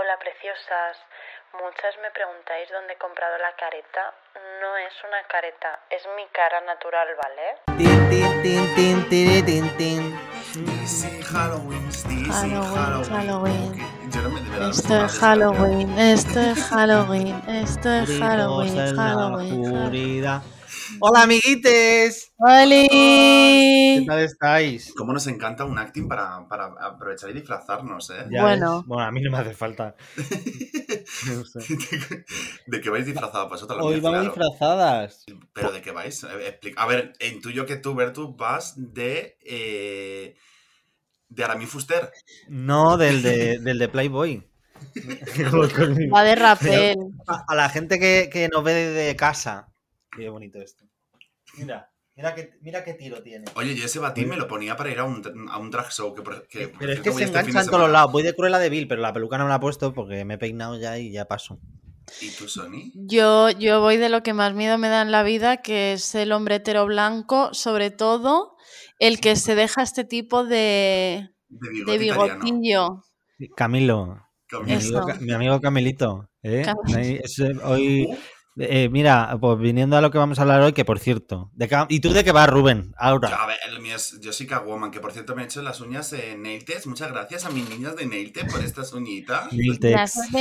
Hola preciosas, muchas me preguntáis dónde he comprado la careta. No es una careta, es mi cara natural, ¿vale? Tin, tin, tin, tin, tiri, tin, tin. Dice Halloween, Halloween, Halloween. Esto es Halloween, esto es Halloween, esto es Halloween, Halloween. Hola, amiguites. ¿Qué ¡Oli! tal estáis? ¿Cómo nos encanta un acting para, para aprovechar y disfrazarnos, eh? Ya Bueno. ves. bueno, a mí no me hace falta. No sé. ¿De qué vais disfrazados vosotros? Lo Hoy vamos claro. disfrazadas. ¿Pero de qué vais? Eh, A ver, intuyo que tú, Bertu, vas de... Eh, de Aramis Fuster. No, del de, del de Playboy. Va de rapel. a, a la gente que, que nos ve desde casa. Qué bonito esto. Mira, mira qué, mira qué tiro tiene. Oye, yo ese batín me lo ponía para ir a un, a un drag show. Que, que, Pero es que voy se este engancha en todos los lados. Voy de Cruella de Vil, pero la peluca no me la he puesto porque me he peinado ya y ya paso. ¿Y tú, Sony? Yo, yo voy de lo que más miedo me da en la vida, que es el hombre hetero blanco, sobre todo el que se deja este tipo de, De bigote bigotillo. Camilo, mi Camilo. Amigo, mi amigo Camilito. ¿eh? Hoy, eh, mira, pues viniendo a lo que vamos a hablar hoy, que por cierto, ¿de qué- ¿y tú de qué vas, Rubén? Ahora. A ver, el mío es Jessica Woman, que por cierto me he hecho las uñas en Nail Test. Muchas gracias a mis niñas de Nail Test por estas uñitas. Miltex. Gracias,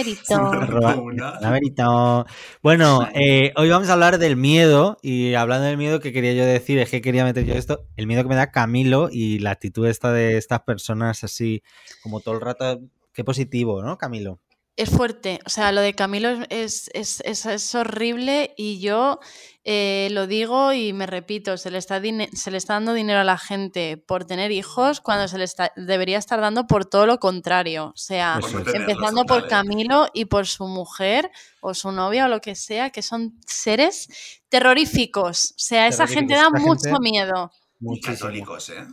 Berito. Bueno, eh, hoy vamos a hablar del miedo y hablando del miedo que quería yo decir, es que quería meter yo esto, el miedo que me da Camilo y la actitud esta de estas personas así como todo el rato, qué positivo, ¿no, Camilo? Es fuerte, o sea, lo de Camilo es, es, es- es horrible y yo eh, lo digo y me repito, se le, está se le está dando dinero a la gente por tener hijos cuando se le está, debería estar dando por todo lo contrario. O sea, empezando por. Camilo y por su mujer o su novia o lo que sea, que son seres terroríficos. O sea, esa gente da. Esa mucho gente- miedo. Y católicos, ¿eh?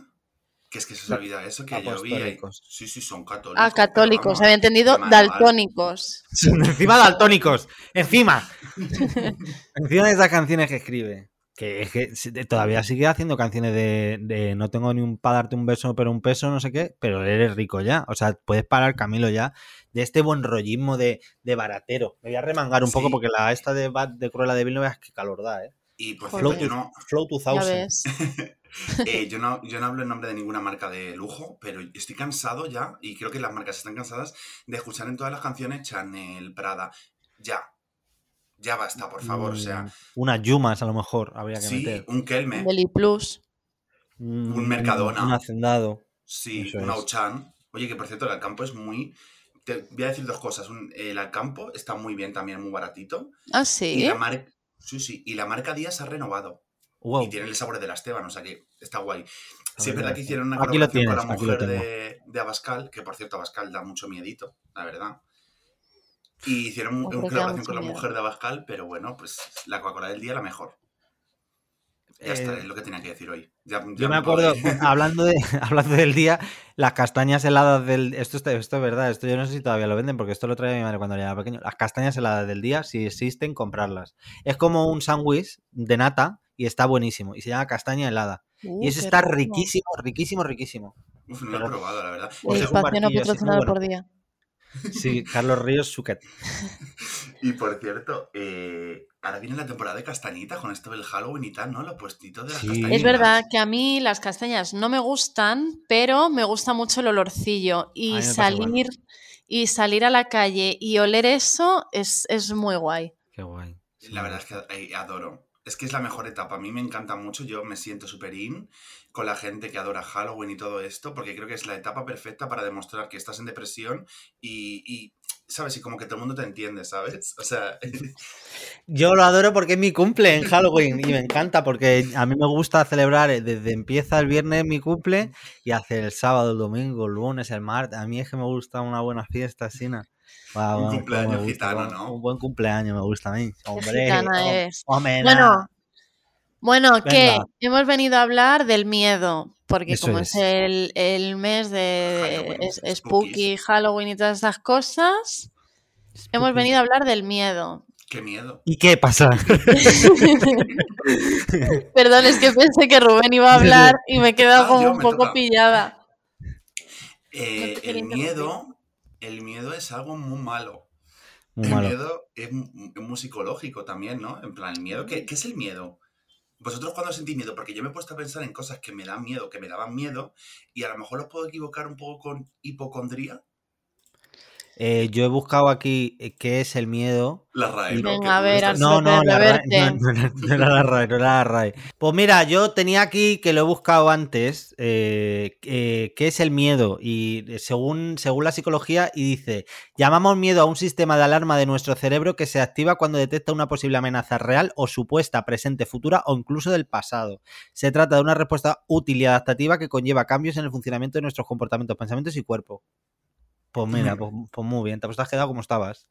Que es que se os olvida eso, que yo vi ahí. Apostólicos. Sí, sí, son católicos. Ah, católicos, vamos, había entendido daltónicos. encima daltónicos, encima. encima de esas canciones que escribe. Que, es que todavía sigue haciendo canciones de, de no tengo ni un para darte un beso, pero un peso, no sé qué, pero eres rico ya. O sea, puedes parar, Camilo, ya, de este buen rollismo de, de baratero. Me voy a remangar un poco porque la esta de Bad de Cruella de Vil no veas qué calor da, ¿eh? Y Joder. cierto, yo no, Flow Ya 2000. eh, yo, no, yo no hablo en nombre de ninguna marca de lujo, pero estoy cansado ya, y creo que las marcas están cansadas de escuchar en todas las canciones Chanel, Prada. Ya. Ya basta, por favor. O sea, Mm, Unas Yumas a lo mejor habría que sí, meter. un Kelme, Beli Plus. Mm, un Mercadona. Un hacendado. sí, eso un. Auchan. Oye, que por cierto, el Alcampo es muy. Te voy a decir dos cosas. Un- el Alcampo está muy bien también, muy baratito. Ah, Y sí. la. Sí, sí. Y la marca Díaz ha renovado. Wow. Y tiene el sabor de la Esteban, o sea que está guay. Sí, es ver, verdad que hicieron una colaboración con la tienes, aquí lo mujer de, de Abascal, que por cierto Abascal da mucho miedito, la verdad. Y hicieron Hombre, una colaboración con la miedo. mujer de Abascal, pero bueno, pues la Coca-Cola del día la mejor. Ya está, Eh, es lo que tenía que decir hoy. Ya- ya Yo me acuerdo, hablando, de, hablando del día, las castañas heladas del... Esto, está- esto es verdad, esto yo no sé si todavía lo venden, porque esto lo traía mi madre cuando era pequeño. Las castañas heladas del día, si existen, comprarlas. Es como un sándwich de nata y está buenísimo. Y se llama castaña helada. Uh, y eso qué está rico. riquísimo, riquísimo, riquísimo. Uf, no lo he probado, la verdad. El espacio no patrocinado bueno. por día. Sí, Carlos Ríos Suquet. Y por cierto, eh, ahora viene la temporada de castañitas con esto del Halloween y tal, ¿no? Los puestitos de las Sí. castañitas. Es verdad que a mí las castañas no me gustan, pero me gusta mucho el olorcillo. Y salir, y salir a la calle y oler eso es, es muy guay. Qué guay. Sí, La verdad es que eh, adoro. Es que es la mejor etapa. A mí me encanta mucho. Yo me siento súper in con la gente que adora Halloween y todo esto, porque creo que es la etapa perfecta para demostrar que estás en depresión y, y, ¿sabes? Y como que todo el mundo te entiende, ¿sabes? O sea, Yo lo adoro porque es mi cumple en Halloween y me encanta porque a mí me gusta celebrar eh, desde empieza el viernes mi cumple y hace el sábado, el domingo, el lunes, el martes. A mí es que me gusta una buena fiesta, Sina. Un cumpleaños gusta, gitano, ¿no? Un buen cumpleaños me gusta a mí. Hombre, eres. hombre, Bueno. Bueno, que hemos venido a hablar del miedo, porque Eso como es. es, el, el mes de Halloween, es- spooky, Halloween y todas esas cosas, hemos venido a hablar del miedo. qué miedo. ¿Y qué pasa? Perdón, es que pensé que Rubén iba a hablar y me he quedado Ah, como un poco toca. pillada. Eh, el miedo el miedo es algo muy malo. Muy el malo. miedo es muy psicológico también, ¿no? En plan, el miedo, ¿qué, qué es el miedo? ¿Vosotros cuando sentís miedo? Porque yo me he puesto a pensar en cosas que me dan miedo, que me daban miedo, y a lo mejor los puedo equivocar un poco con hipocondría. Eh, yo he buscado aquí eh, qué es el miedo. La RAE, ¿no? Venga, a ver, al- No, no, la RAE, no, no, no, no era la RAE, no era la RAE. Pues mira, yo tenía aquí que lo he buscado antes, eh, eh, qué es el miedo y según, según la psicología y dice, llamamos miedo a un sistema de alarma de nuestro cerebro que se activa cuando detecta una posible amenaza real o supuesta, presente, futura o incluso del pasado. Se trata de una respuesta útil y adaptativa que conlleva cambios en el funcionamiento de nuestros comportamientos, pensamientos y cuerpo. Pues mira, pues, pues muy bien, te has quedado como estabas.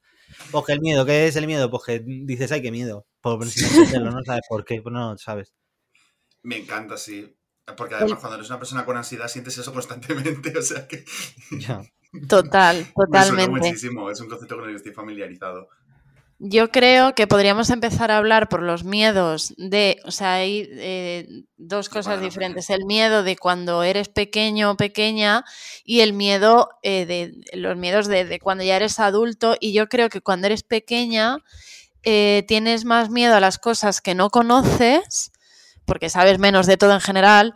Pues que el miedo, ¿qué es el miedo? Pues que dices, ay, qué miedo. Por si no sabes por qué, pues no sabes. Me encanta, sí. Porque además cuando eres una persona con ansiedad sientes eso constantemente, o sea que Ya. Total, me suena totalmente. muchísimo, es un concepto con el que estoy familiarizado. Yo creo que podríamos empezar a hablar por los miedos de, o sea, hay eh, dos cosas eras diferentes. El miedo de cuando eres pequeño o pequeña y el miedo eh, de los miedos de, de cuando ya eres adulto. Y yo creo que cuando eres pequeña eh, tienes más miedo a las cosas que no conoces, porque sabes menos de todo en general.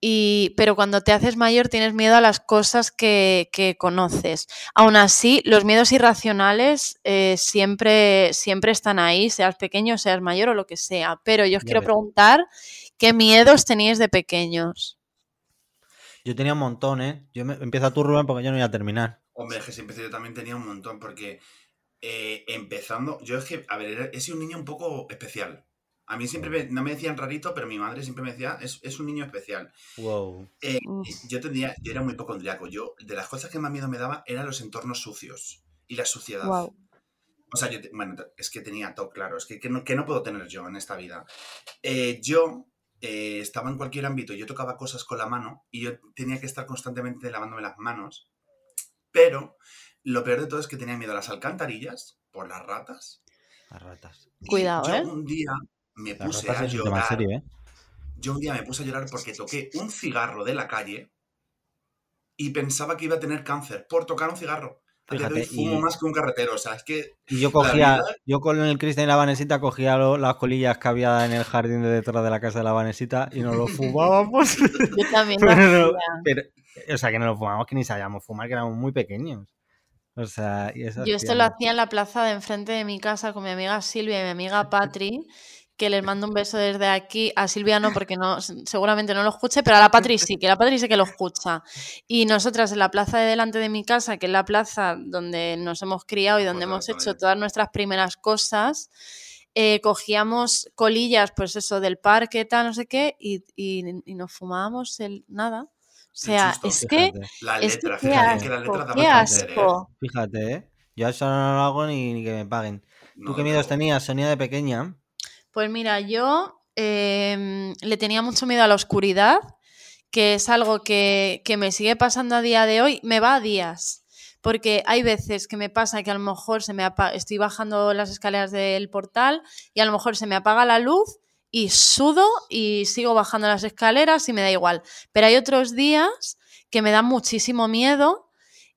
Y, pero cuando te haces mayor tienes miedo a las cosas que, que conoces. Aún así, los miedos irracionales eh, siempre, siempre están ahí, seas pequeño, seas mayor o lo que sea. Pero yo os Ya quiero ves. preguntar qué miedos teníais de pequeños. Yo tenía un montón, ¿eh? Yo me... Empieza tú, Rubén, porque yo no voy a terminar. Hombre, es que siempre yo también tenía un montón, porque eh, empezando, yo es que, a ver, he sido un niño un poco especial. A mí siempre me- no me decían rarito, pero mi madre siempre me decía, es, es un niño especial. Wow. Eh, yo tendría, yo era muy hipocondriaco. Yo, de las cosas que más miedo me daba eran los entornos sucios y la suciedad. Guau. O sea, yo, bueno, es que tenía todo claro, es que, que, no, que no puedo tener yo en esta vida. Eh, yo eh, estaba en cualquier ámbito, yo tocaba cosas con la mano y yo tenía que estar constantemente lavándome las manos, pero lo peor de todo es que tenía miedo a las alcantarillas por las ratas. Las ratas. Y Cuidado, yo ¿eh? un día me puse a llorar. serio, ¿eh? Yo un día me puse a llorar porque toqué un cigarro de la calle y pensaba que iba a tener cáncer por tocar un cigarro. Fíjate, fumo y- más que un carretero, o sea, es que Y yo cogía, yo con el Cristian y la Vanesita cogía lo- las colillas que había en el jardín de detrás de la casa de la Vanesita y nos lo fumábamos. Yo también Pero pero- o sea, que no lo fumamos, que ni sabíamos fumar, que éramos muy pequeños. O sea, y eso Yo esto lo hacía en la plaza de enfrente de mi casa con mi amiga Silvia y mi amiga Patri, que les mando un beso desde aquí. A Silvia no, porque no, seguramente no lo escuche, pero a la Patri sí, que la Patri sí que lo escucha. Y nosotras en la plaza de delante de mi casa, que es la plaza donde nos hemos criado y donde pues hemos hecho todas nuestras primeras cosas, eh, cogíamos colillas, pues eso, del parque, tal, no sé qué, y, y- y nos fumábamos el nada. O sea, es que, Fíjate, la es que letra, qué fíjate asco, que asco, daban qué cáncer, ¿eh? asco. fíjate, ¿eh? Yo eso no lo hago ni, ni que me paguen. ¿Tú No, qué miedos pero- tenías, Sonia, de pequeña? Pues mira, yo em, le tenía mucho miedo a la oscuridad, que es algo que, que me sigue pasando a día de hoy, me va a días. Porque hay veces que me pasa que a lo mejor se me apa- estoy bajando las escaleras del portal y a lo mejor se me apaga la luz y sudo y sigo bajando las escaleras y me da igual. Pero hay otros días que me dan muchísimo miedo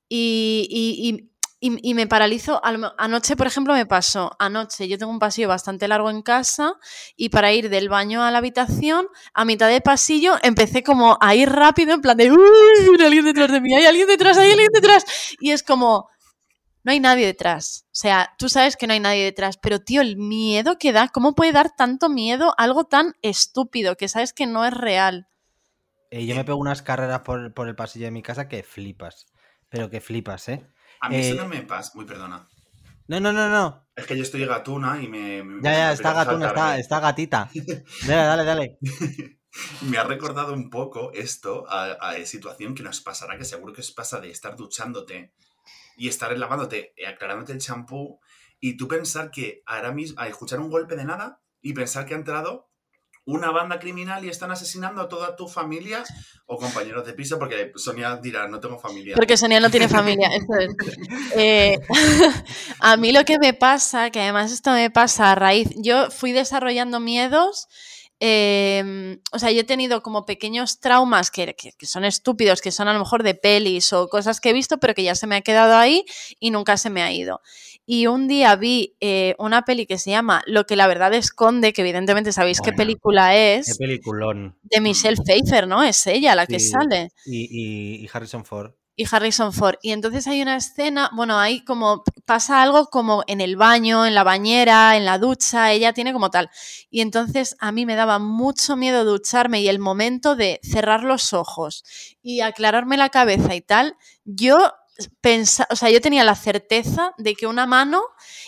y- y- y- y me paralizo. Anoche, por ejemplo, me pasó. Anoche yo tengo un pasillo bastante largo en casa y para ir del baño a la habitación, a mitad de pasillo, empecé como a ir rápido, en plan de ¡Uy! Hay alguien detrás de mí, hay alguien detrás, hay alguien detrás. Y es como. No hay nadie detrás. O sea, tú sabes que no hay nadie detrás, pero tío, el miedo que da, ¿cómo puede dar tanto miedo algo tan estúpido que sabes que no es real? Eh, yo me pego unas carreras por, por el pasillo de mi casa que flipas. Pero que flipas, ¿eh? A mí eso Eh, no me pasa. Muy perdona. No, no, no, no. Es que yo estoy gatuna y me. me- Ya, ya, me está gatuna, está, está gatita. Dale, dale, dale. Me ha recordado un poco esto a, a situación que nos pasará, que seguro que os pasa de estar duchándote y estar lavándote, eh, aclarándote el champú y tú pensar que ahora mismo, a escuchar un golpe de nada y pensar que ha entrado una banda criminal y están asesinando a toda tu familia o compañeros de piso, porque Sonia dirá, no tengo familia. Porque Sonia no tiene familia. Eh, a mí lo que me pasa, que además esto me pasa a raíz, yo fui desarrollando miedos eh, o sea, yo he tenido como pequeños traumas que, que, que, son estúpidos, que son a lo mejor de pelis o cosas que he visto, pero que ya se me ha quedado ahí y nunca se me ha ido. Y un día vi eh, una peli que se llama Lo que la verdad esconde, que evidentemente sabéis bueno, qué película es. Qué peliculón. De Michelle Pfeiffer, ¿no? Es ella la que sale. Y, y- y Harrison Ford. Y Harrison Ford. Y entonces hay una escena, bueno, hay como, pasa algo como en el baño, en la bañera, en la ducha, ella tiene como tal. Y entonces a mí me daba mucho miedo ducharme y el momento de cerrar los ojos y aclararme la cabeza y tal, yo pensaba, o sea, yo tenía la certeza de que una mano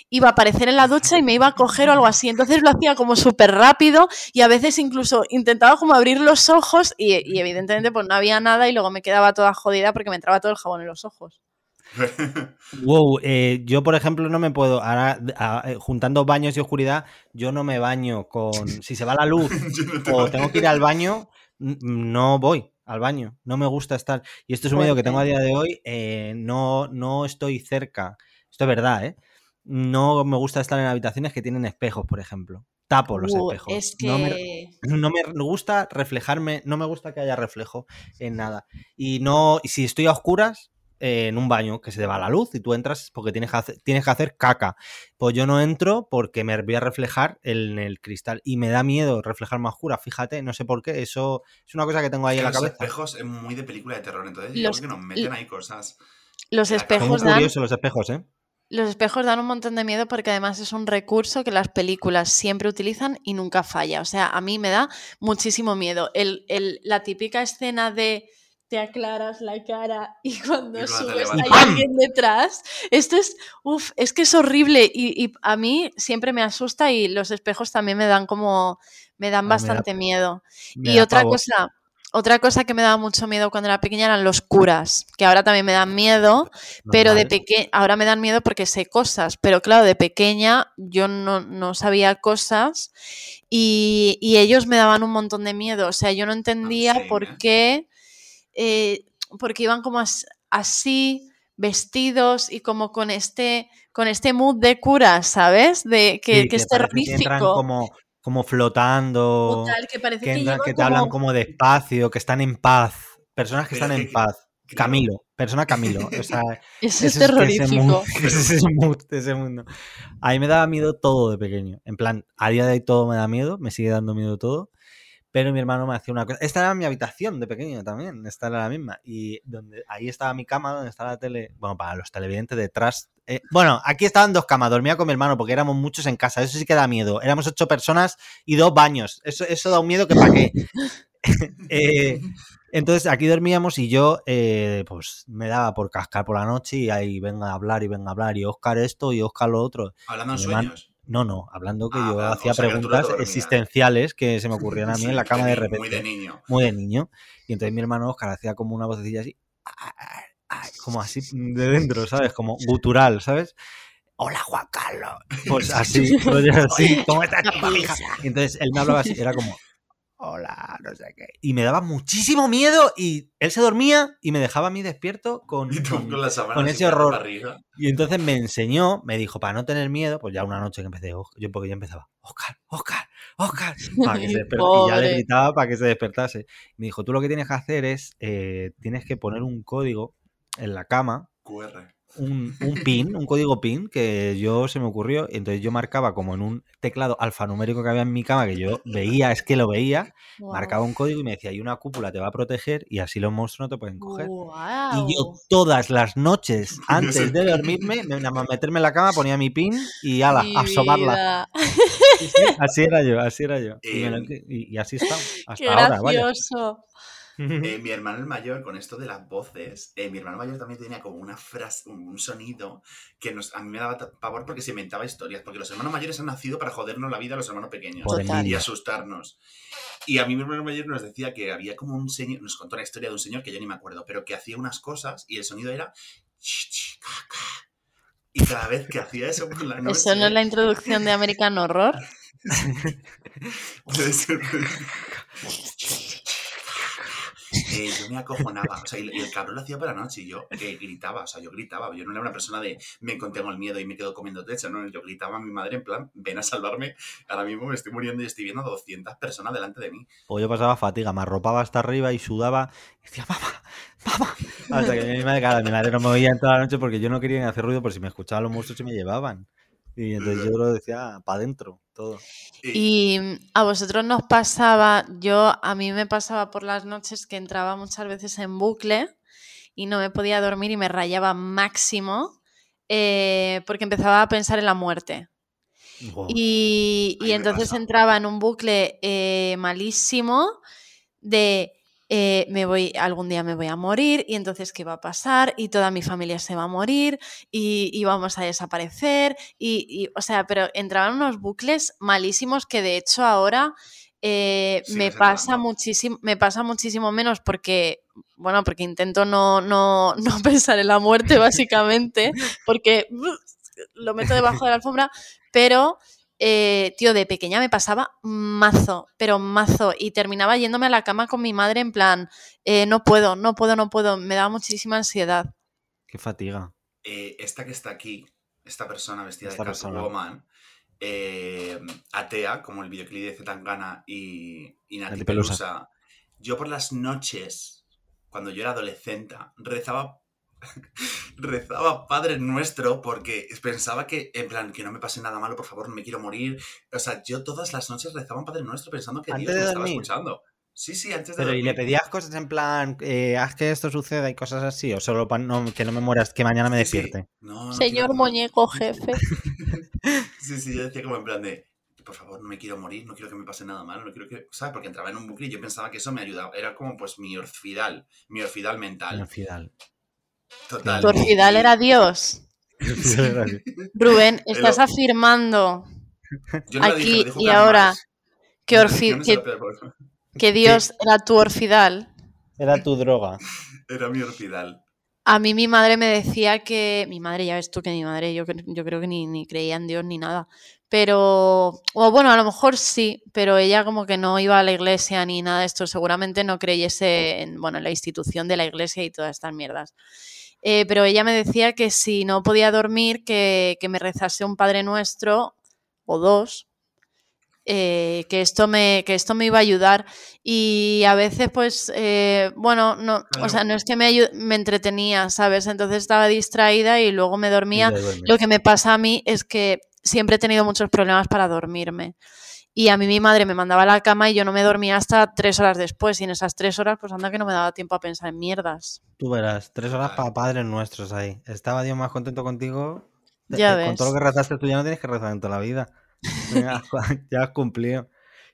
iba a aparecer en la ducha y me iba a coger o algo así. Entonces lo hacía como súper rápido y a veces incluso intentaba como abrir los ojos y, y evidentemente pues no había nada y luego me quedaba toda jodida porque me entraba todo el jabón en los ojos. Wow, eh, yo por ejemplo no me puedo, ahora a- eh, juntando baños y oscuridad, yo no me baño con, si se va la luz Yo no te o baño. tengo que ir al baño, no voy al baño, no me gusta estar. Y esto es un miedo que tengo a día de hoy, eh, no, no estoy cerca, esto es verdad, ¿eh? No me gusta estar en habitaciones que tienen espejos, por ejemplo. Tapo los Uh, espejos. es que... No me, no me gusta reflejarme, no me gusta que haya reflejo en nada. Y no, y si estoy a oscuras, eh, en un baño que se te va la luz y tú entras porque tienes que hacer, tienes que hacer caca. Pues yo no entro porque me voy a reflejar en el cristal y me da miedo reflejarme a oscuras, fíjate, no sé por qué, eso es una cosa que tengo ahí Es en la los cabeza. espejos es muy de película de terror, entonces yo Los- creo que nos meten ahí cosas. Los espejos dan los espejos, ¿eh? Los espejos dan un montón de miedo porque además es un recurso que las películas siempre utilizan y nunca falla. O sea, a mí me da muchísimo miedo. El, el- la típica escena de te aclaras la cara y cuando Y cuando subes hay alguien detrás. Esto es, uff, es que es horrible y, y a mí siempre me asusta y los espejos también me dan como, me dan me da- bastante miedo. Me Y otra cosa, otra cosa que me daba mucho miedo cuando era pequeña eran los curas, que ahora también me dan miedo, pero de pequeña, ahora me dan miedo porque sé cosas, pero claro, de pequeña yo no, no sabía cosas y, y ellos me daban un montón de miedo. O sea, yo no entendía same, por ¿eh? qué, eh, porque iban como as- así vestidos y como con este, con este mood de curas, ¿sabes? De que, Sí, que es que entran terrorífico. como, como flotando, Total, que parece que, que, entran- que te hablan como- como despacio, que están en paz. Personas que están es en que- paz. Camilo, persona Camilo. O sea, Eso es Ese es que ese terrorífico. mundo- ese es ese mood, ese mundo. A mí me daba miedo todo de pequeño. En plan, a día de hoy todo me da miedo, me sigue dando miedo todo. Pero mi hermano me hacía una cosa. Esta era mi habitación de pequeño también, esta era la misma. Y donde ahí estaba mi cama, donde estaba la tele. Bueno, para los televidentes detrás. eh, bueno, aquí estaban dos camas, dormía con mi hermano porque éramos muchos en casa. Eso sí que da miedo. Éramos ocho personas y dos baños. Eso, eso da un miedo que para qué. Eh, entonces aquí dormíamos y yo eh, pues me daba por cascar por la noche y ahí venga a hablar y venga a hablar y Oscar esto y Oscar lo otro. Hablando en sueños. No, no, hablando que Ah, yo hacía o sea, preguntas existenciales que se me ocurrían a mí en la cama de repente. Muy de niño. Muy de niño. Y entonces mi hermano Oscar hacía como una vocecilla así, como así de dentro, ¿sabes? Como gutural, ¿sabes? Hola Juan Carlos. Pues así, así, ¿cómo estás, chupa, hija? Y entonces él me hablaba así, era como, hola, no sé qué. Y me daba muchísimo miedo y él se dormía y me dejaba a mí despierto con, Y tú con- con la con ese horror. y entonces me enseñó, me dijo, para no tener miedo, pues ya una noche que empecé, "Os- yo porque yo empezaba, Oscar, Oscar, Oscar, para que se Ay, despertase. Y ya le gritaba para que se despertase. Me dijo, tú lo que tienes que hacer es, eh, tienes que poner un código en la cama, QR. Un, un pin, un código pin que yo se me ocurrió. y Entonces yo marcaba como en un teclado alfanumérico que había en mi cama, que yo veía, es que lo veía, marcaba un código y me decía, y una cúpula te va a proteger y así los monstruos no te pueden coger. Y yo todas las noches, antes de dormirme, me- nada más meterme en la cama, ponía mi pin y ala, Mi a asomarla. vida. Sí, sí, así era yo, así era yo. Y, me lo- Eh, y- y así está, hasta Qué ahora, vaya. Eh, mi hermano el mayor, con esto de las voces, eh, mi hermano mayor también tenía como una frase, un, un sonido que nos, a mí me daba pavor porque se inventaba historias. Porque los hermanos mayores han nacido para jodernos la vida a los hermanos pequeños Total. y asustarnos. Y a mí mi hermano mayor nos decía que había como un señor, nos contó la historia de un señor que yo ni me acuerdo, pero que hacía unas cosas y el sonido era. Y cada vez que hacía eso por la noche. Eso no es la introducción de American Horror. Debe ser- eh, yo me acojonaba. O sea, y, el cabrón lo hacía por la noche y yo eh, gritaba. O sea, yo gritaba. Yo no era una persona de me contengo el miedo y me quedo comiendo techo. No, yo gritaba a mi madre en plan, ven a salvarme. Ahora mismo me estoy muriendo y estoy viendo a 200 personas delante de mí. O yo pasaba fatiga, me arropaba hasta arriba y sudaba. Y decía, mamá, mamá. Hasta que mi madre, claro, mi madre no me oía en toda la noche porque yo no quería ni hacer ruido por si me escuchaban los monstruos y me llevaban. Y entonces yo lo decía para adentro, todo. Y a vosotros nos pasaba, yo a mí me pasaba por las noches que entraba muchas veces en bucle y no me podía dormir y me rayaba máximo eh, porque empezaba a pensar en la muerte. Wow. Y, y entonces entraba en un bucle eh, malísimo de eh, me voy, algún día me voy a morir y entonces qué va a pasar y toda mi familia se va a morir y, y vamos a desaparecer y, y, o sea, pero entraban unos bucles malísimos que de hecho ahora eh, me pasa muchísimo, me pasa muchísimo menos porque, bueno, porque intento no, no, no pensar en la muerte básicamente, porque lo meto debajo de la alfombra, pero eh, tío, de pequeña me pasaba mazo, pero mazo. Y terminaba yéndome a la cama con mi madre en plan, eh, no puedo, no puedo, no puedo. Me daba muchísima ansiedad. Qué fatiga. Eh, esta que está aquí, esta persona vestida Esta de. Catwoman, eh, atea, como el videoclip de Zetangana y, y Nati Nati Pelusa. Pelusa, yo por las noches, cuando yo era adolescente, rezaba rezaba Padre Nuestro porque pensaba que, en plan, que no me pase nada malo, por favor, no me quiero morir. O sea, yo todas las noches rezaba un Padre Nuestro pensando que Antes Dios de me estaba dormir. escuchando. Sí, sí, antes de Pero, ¿y le pedías cosas en plan, eh, haz que esto suceda y cosas así? ¿O solo para no, que no me mueras, que mañana me Sí, sí. despierte? No, no Señor quiero- muñeco jefe. Sí, sí, yo decía como en plan de, por favor, no me quiero morir, no quiero que me pase nada malo, no quiero que, ¿sabes? Porque entraba en un bucle y yo pensaba que eso me ayudaba, era como pues mi orfidal, mi orfidal mental, Al final. Total. Tu orfidal era Dios. Rubén, estás Pero- afirmando Yo no lo dije, lo aquí y ahora que, orfi- que, Dios era tu orfidal. Era tu droga. Era mi orfidal. A mí mi madre me decía que. Mi madre, ya ves tú que mi madre, yo, yo creo que ni, ni creía en Dios ni nada. Pero. O bueno, a lo mejor sí, pero ella como que no iba a la iglesia ni nada de esto. Seguramente no creyese en, bueno, en la institución de la iglesia y todas estas mierdas. Eh, pero ella me decía que si no podía dormir, que, que me rezase un Padre Nuestro o dos. eh, que, esto me, que esto me iba a ayudar. Y a veces pues eh, bueno no o sea no es que me, me entretenía sabes entonces estaba distraída y luego me dormía. lo que me pasa a mí es que siempre he tenido muchos problemas para dormirme y a mí mi madre me mandaba a la cama y yo no me dormía hasta tres horas después y en esas tres horas pues anda que no me daba tiempo a pensar en mierdas Tú verás, tres horas para padres nuestros ahí. Estaba Dios más contento contigo. Ya Eh, Con todo lo ves. que rezaste tú ya no tienes que rezar en toda la vida. Ya, ya has cumplido.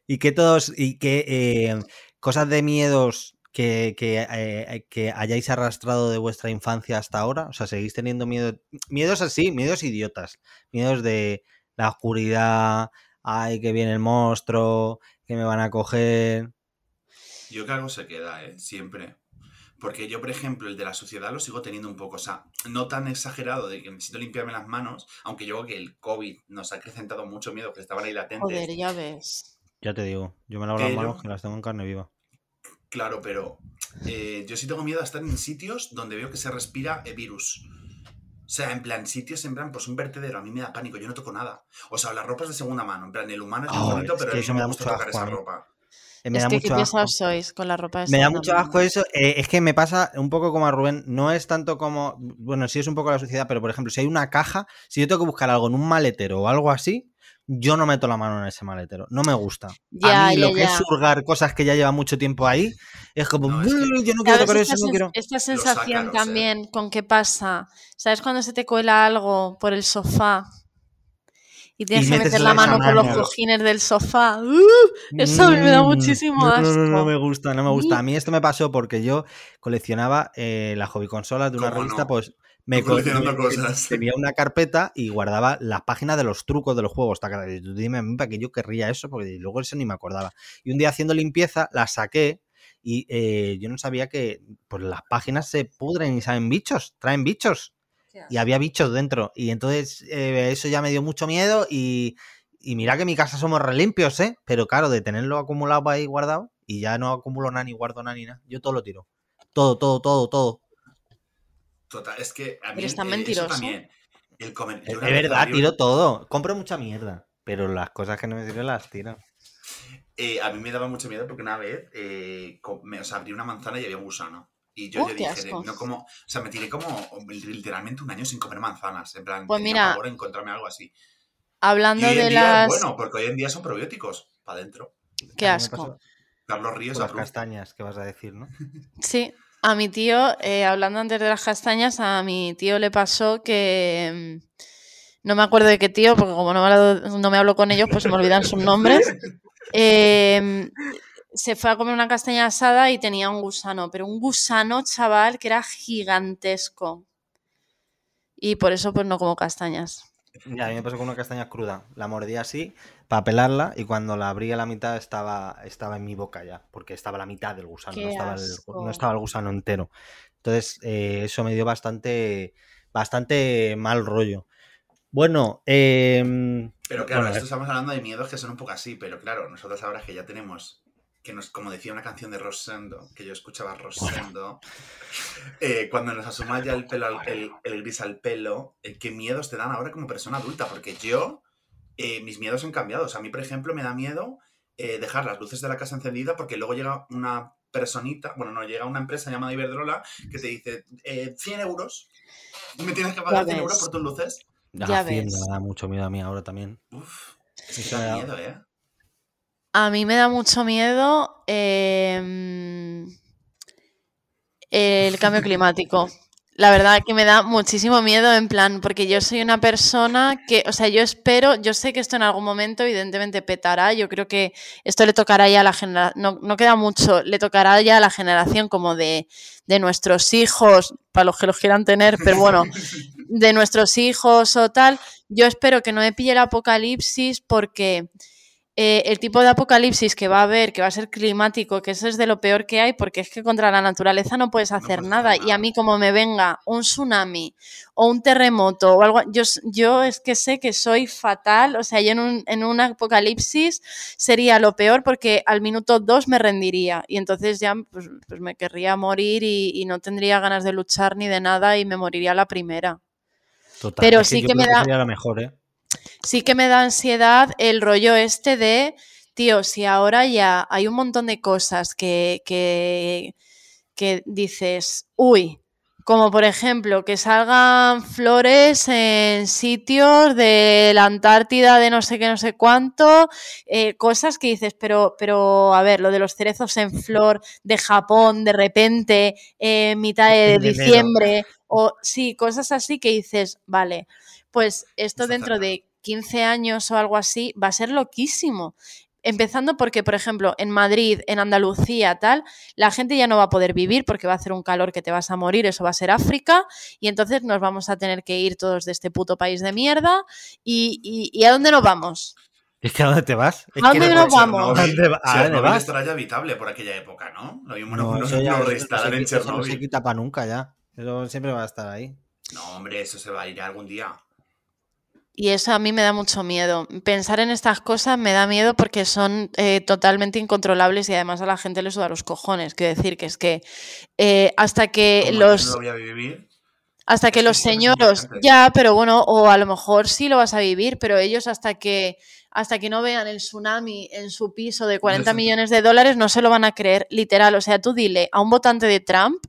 Y que todos, y que eh, cosas de miedos que, que, eh, que hayáis arrastrado de vuestra infancia hasta ahora. O sea, seguís teniendo miedo. Miedos así, miedos idiotas. Miedos de la oscuridad, ay, que viene el monstruo, que me van a coger. Yo creo que algo se queda, ¿eh? Siempre. Porque yo, por ejemplo, el de la suciedad lo sigo teniendo un poco, o sea, no tan exagerado de que necesito limpiarme las manos, aunque yo creo que el COVID nos ha acrecentado mucho miedo, que estaban ahí latentes. joder ya ves Ya te digo, yo me lavo las Pero- manos que las tengo en carne viva. Claro, pero eh, yo sí tengo miedo a estar en sitios donde veo que se respira el virus. O sea, en plan, sitios en plan, pues un vertedero, a mí me da pánico, yo no toco nada. O sea, las ropas de segunda mano, en plan, el humano es muy Oh, bonito, es pero que a mí eso no me me da gusta mucho tocar asco esa ropa. Eh, Me es da que mucho qué asco. pesados sois con la ropa de Me da mucho mano. asco eso. Eh, es que me pasa un poco como a Rubén. No es tanto como. Bueno, sí es un poco la suciedad, pero por ejemplo, si hay una caja, si yo tengo que buscar algo en un maletero o algo así, yo no meto la mano en ese maletero. No me gusta. Ya, a mí ya, lo que ya. es surgar cosas que ya llevan mucho tiempo ahí, es como. No, es que- "Buh, yo no quiero ¿Sabes tocar eso, no quiero. esta sensación ¿eh? también con qué pasa? ¿Sabes cuando se te cuela algo por el sofá? Y tienes Y que meter la mano por los cojines del sofá. ¡Uh! Eso a mí me da Mm, muchísimo no, no, no, no asco. me gusta, no me gusta. A mí esto me pasó porque yo coleccionaba eh, las hobby consolas de una ¿Cómo revista, no? pues me coleccionando me- cosas. tenía una carpeta y guardaba las páginas de los trucos de los juegos. y tú Dime a mí para que yo querría eso, porque luego eso ni me acordaba. Y un día haciendo limpieza, la saqué y eh, yo no sabía que pues, las páginas se pudren y saben bichos, traen bichos. Y había bichos dentro. Y entonces eh, eso ya me dio mucho miedo y, y mira que en mi casa somos relimpios, ¿eh? Pero claro, de tenerlo acumulado ahí guardado y ya no acumulo nada ni guardo nada ni nada. Yo todo lo tiro. Todo, todo, todo, todo. Total, es que a mí Eres tan eh, mentiroso. también. El comer, Es verdad, un- tiro todo. Compro mucha mierda. Pero las cosas que no me sirven las tiro. Eh, a mí me daba mucho miedo porque una vez eh, me, o sea, abrí una manzana y había un gusano. Y yo, ¡Uh, yo dije, no como, o sea, me tiré como literalmente un año sin comer manzanas. En plan, Pues mira, pavor a encontrarme algo así. Hablando Y hoy de en día las... bueno, porque hoy en día son probióticos. Para adentro. Qué asco. Carlos Ríos las castañas, ¿qué vas a decir, no? Sí, a mi tío, eh, hablando antes de las castañas, a mi tío le pasó que... mm, No me acuerdo de qué tío, porque como no me hablo, no me hablo con ellos, pues se me olvidan sus nombres. Eh, se fue a comer una castaña asada y tenía un gusano, pero un gusano, chaval, que era gigantesco. Y por eso pues no como castañas. Ya, a mí me pasó con una castaña cruda. La mordí así para pelarla y cuando la abrí a la mitad estaba, estaba en mi boca ya, porque estaba la mitad del gusano, no estaba, el, no estaba el gusano entero. Entonces, eh, eso me dio bastante, bastante mal rollo. Bueno, em, Pero claro, Bueno, esto eh. estamos hablando de miedos que son un poco así, pero claro, nosotros ahora que ya tenemos, que nos, como decía una canción de Rosendo, que yo escuchaba Rosendo, eh, cuando nos asuma ya el pelo, al- el, el gris al pelo, eh, ¿qué miedos te dan ahora como persona adulta? Porque yo, eh, mis miedos han cambiado. O sea, a mí, por ejemplo, me da miedo eh, dejar las luces de la casa encendidas porque luego llega una personita, bueno, no, llega una empresa llamada Iberdrola que te dice eh, 100 euros. Me tienes que pagar Ya 100 euros por tus luces. Ya Hacienda ves. me da mucho miedo a mí ahora también. Uf, me da da- miedo, ¿eh? A mí me da mucho miedo em, el cambio climático. La verdad que me da muchísimo miedo en plan, porque yo soy una persona que, o sea, yo espero, yo sé que esto en algún momento evidentemente petará, yo creo que esto le tocará ya a la generación, no, no queda mucho, le tocará ya a la generación como de, de nuestros hijos, para los que los quieran tener, pero bueno, de nuestros hijos o tal, yo espero que no me pille el apocalipsis porque eh, el tipo de apocalipsis que va a haber, que va a ser climático, que eso es de lo peor que hay, porque es que contra la naturaleza no puedes hacer nada. Y a mí como me venga un tsunami o un terremoto o algo, yo, yo es que sé que soy fatal, o sea, yo en un, en un apocalipsis sería lo peor porque al minuto dos me rendiría y entonces ya pues, pues me querría morir y, y no tendría ganas de luchar ni de nada y me moriría la primera. Total, Pero es sí que me da- sería lo mejor, ¿eh? Sí que me da ansiedad el rollo este de, tío, si ahora ya hay un montón de cosas que, que, que dices, uy, como por ejemplo que salgan flores en sitios de la Antártida de no sé qué, no sé cuánto, eh, cosas que dices, pero, pero a ver, lo de los cerezos en flor de Japón de repente, en mitad de enero. diciembre, o sí, cosas así que dices, vale, pues esto dentro de 15 años o algo así va a ser loquísimo. Empezando porque, por ejemplo, en Madrid, en Andalucía, tal, la gente ya no va a poder vivir porque va a hacer un calor que te vas a morir, eso va a ser África, y entonces nos vamos a tener que ir todos de este puto país de mierda. ¿Y, y- y a dónde nos vamos? Es que ¿a dónde te vas? ¿A dónde no- nos vamos? ¿A dónde va- a dónde Chernobyl vas? estará ya habitable por aquella época, ¿no? Lo mismo No, no, ya- no en eso no se Chernobyl. quita para nunca ya. Eso siempre va a estar ahí. No, hombre, eso se va a ir algún día. Y eso a mí me da mucho miedo. Pensar en estas cosas me da miedo porque son eh, totalmente incontrolables y además a la gente le suda los cojones. Quiero decir que es que eh, hasta que los... no lo voy a vivir. Hasta que los señoros, ya, pero bueno, o a lo mejor sí lo vas a vivir, pero ellos hasta que hasta que no vean el tsunami en su piso de 40 Eso. millones de dólares no se lo van a creer, literal. O sea, tú dile a un votante de Trump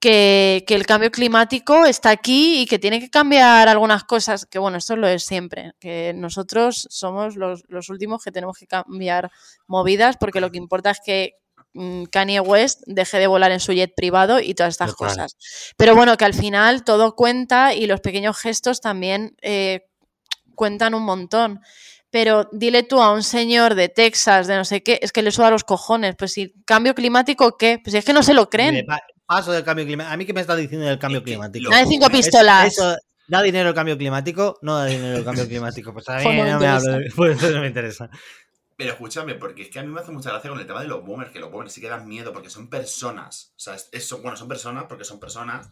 que, que el cambio climático está aquí y que tiene que cambiar algunas cosas, que bueno, esto lo es siempre, que nosotros somos los, los últimos que tenemos que cambiar movidas porque lo que importa es que mm, Kanye West deje de volar en su jet privado y todas estas Total. cosas. Pero bueno, que al final todo cuenta y los pequeños gestos también eh, cuentan un montón. Pero dile tú a un señor de Texas, de no sé qué, es que le suda los cojones. Pues si cambio climático, ¿qué? Pues si es que no se lo creen. Pa- Paso del cambio climático. ¿A mí qué me estás diciendo del cambio climático? de cinco pistolas. Eso, ¿Da dinero el cambio climático? No da dinero el cambio climático. Pues a mí no me no hablo de- pues eso no me interesa. Pero escúchame, porque es que a mí me hace mucha gracia con el tema de los boomers, que los boomers sí que dan miedo porque son personas. O sea, es- bueno, son personas porque son personas,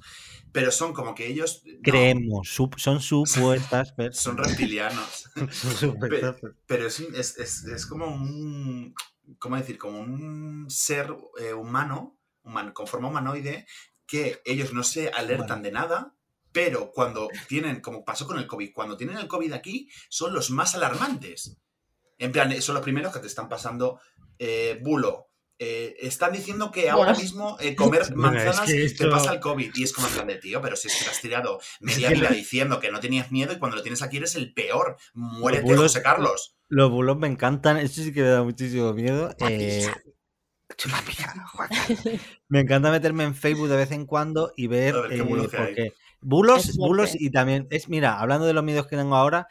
pero son como que ellos. no, Creemos, sup- son supuestas personas. son reptilianos. Son supuestas personas. Pero es, es, es como un. ¿cómo decir? Como un ser eh, humano, human- con forma humanoide, que ellos no se alertan de nada, pero cuando tienen, como pasó con el COVID, cuando tienen el COVID aquí, son los más alarmantes. En plan, eh, son los primeros que te están pasando eh, bulo. Eh, están diciendo que ahora mismo eh, comer Bueno, es manzanas que te pasa el COVID. Y es como en plan de tío, pero si es que te has tirado media vida diciendo que no tenías miedo y cuando lo tienes aquí eres el peor. Muérete, bulos- José Carlos. Los bulos me encantan, eso sí que me da muchísimo miedo. eh, me encanta meterme en Facebook de vez en cuando y ver, A ver qué eh, bulos porque bulos, bulos y también es, mira, hablando de los miedos que tengo ahora,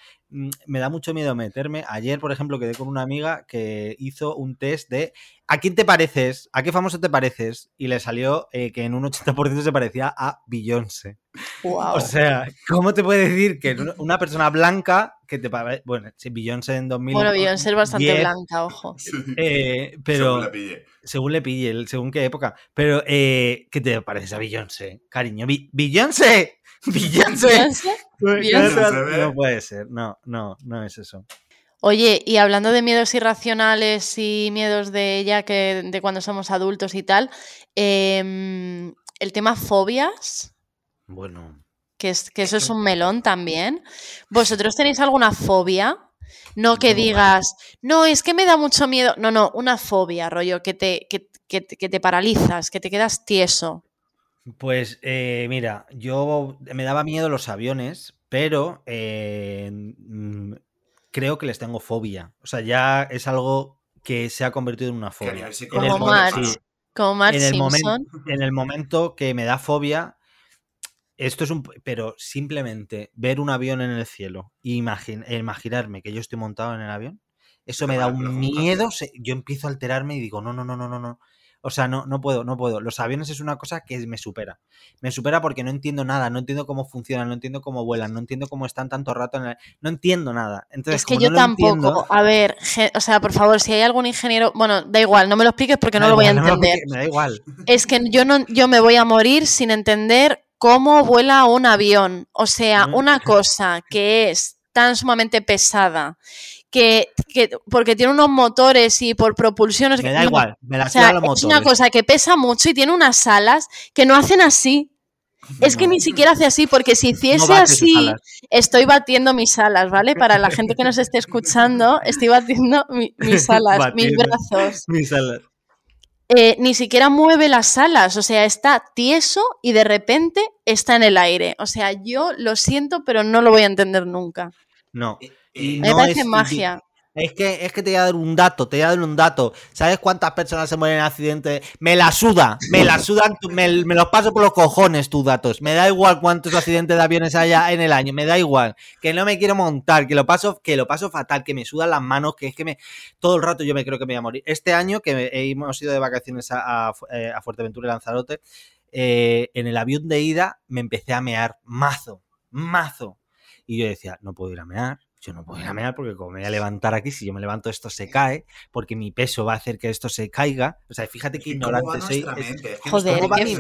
me da mucho miedo meterme. Ayer, por ejemplo, quedé con una amiga que hizo un test de ¿a quién te pareces? ¿A qué famoso te pareces? Y le salió eh, que en un 80% se parecía a Beyoncé. Wow. O sea, ¿cómo te puede decir que una- persona blanca que te parece... Bueno, si Beyoncé en 2000... bueno, Beyoncé es bastante 10, blanca, ojo. eh, Según pero la pille. según le pille, según qué época. Pero, eh, ¿qué te parece a Beyoncé? Cariño, ¡Beyoncé! ¡Beyoncé! Beyoncé. No puede ser, no, no, no es eso. Oye, y hablando de miedos irracionales y miedos de ya que de cuando somos adultos y tal, em, el tema fobias, Bueno, que, es, que eso es un melón también. ¿Vosotros tenéis alguna fobia? No que No, digas, no, es que me da mucho miedo. No, no, una fobia, rollo, que te, que, que te paralizas, que te quedas tieso. Pues eh, mira, yo me daba miedo los aviones, pero eh, mm, creo que les tengo fobia. O sea, ya es algo que se ha convertido en una fobia. nivel En el psicológico Como sí, Como Marge en el, momen- Simpson. en el momento que me da fobia, esto es un... Pero simplemente ver un avión en el cielo e imagin- imaginarme que yo estoy montado en el avión, eso me da un miedo. Yo empiezo a alterarme y digo, no, no, no, no, no, no. O sea, no, no puedo, no puedo. Los aviones es una cosa que me supera. Me supera porque no entiendo nada, no entiendo cómo funcionan, no entiendo cómo vuelan, no entiendo cómo están tanto rato en el... No entiendo nada. Entonces, Es que yo no tampoco. entiendo- A ver, o sea, por favor, si hay algún ingeniero. Bueno, da igual, no me lo expliques porque no lo voy a igual, no me lo entender. me da igual. Es que yo no, yo me voy a morir sin entender cómo vuela un avión. O sea, Mm. una cosa que es tan sumamente pesada, que, que- porque tiene unos motores y por propulsión. Me da igual, me la O sea, es una cosa que pesa mucho y tiene unas alas que no hacen así. Es que ni siquiera hace así, porque si hiciese así, estoy batiendo mis alas, ¿vale? Para la gente que nos esté escuchando, estoy batiendo mi- mis alas, mis brazos. Mis alas. Eh, ni siquiera mueve las alas, o sea, está tieso y de repente está en el aire. O sea, yo lo siento, pero no lo voy a entender nunca. No. Eh, Y eh, Me no parece es- magia. Es que, es que te voy a dar un dato, te voy a dar un dato. ¿Sabes cuántas personas se mueren en accidentes? Me la suda, me la sudan, me, me los paso por los cojones tus datos. Me da igual cuántos accidentes de aviones haya en el año, me da igual. Que no me quiero montar, que lo paso, que lo paso fatal, que me sudan las manos, que es que me todo el rato yo me creo que me voy a morir. Este año que hemos ido de vacaciones a, a eh, a Fuerteventura y Lanzarote, eh, en el avión de ida me empecé a mear mazo, mazo. Y yo decía, no puedo ir a mear, yo no puedo ir a mear porque como me voy a levantar aquí, si yo me levanto esto se cae, porque mi peso va a hacer que esto se caiga. O sea, fíjate qué ¿y ¿Cómo va ignorante soy. Es- Joder, ¿Cómo, qué mi-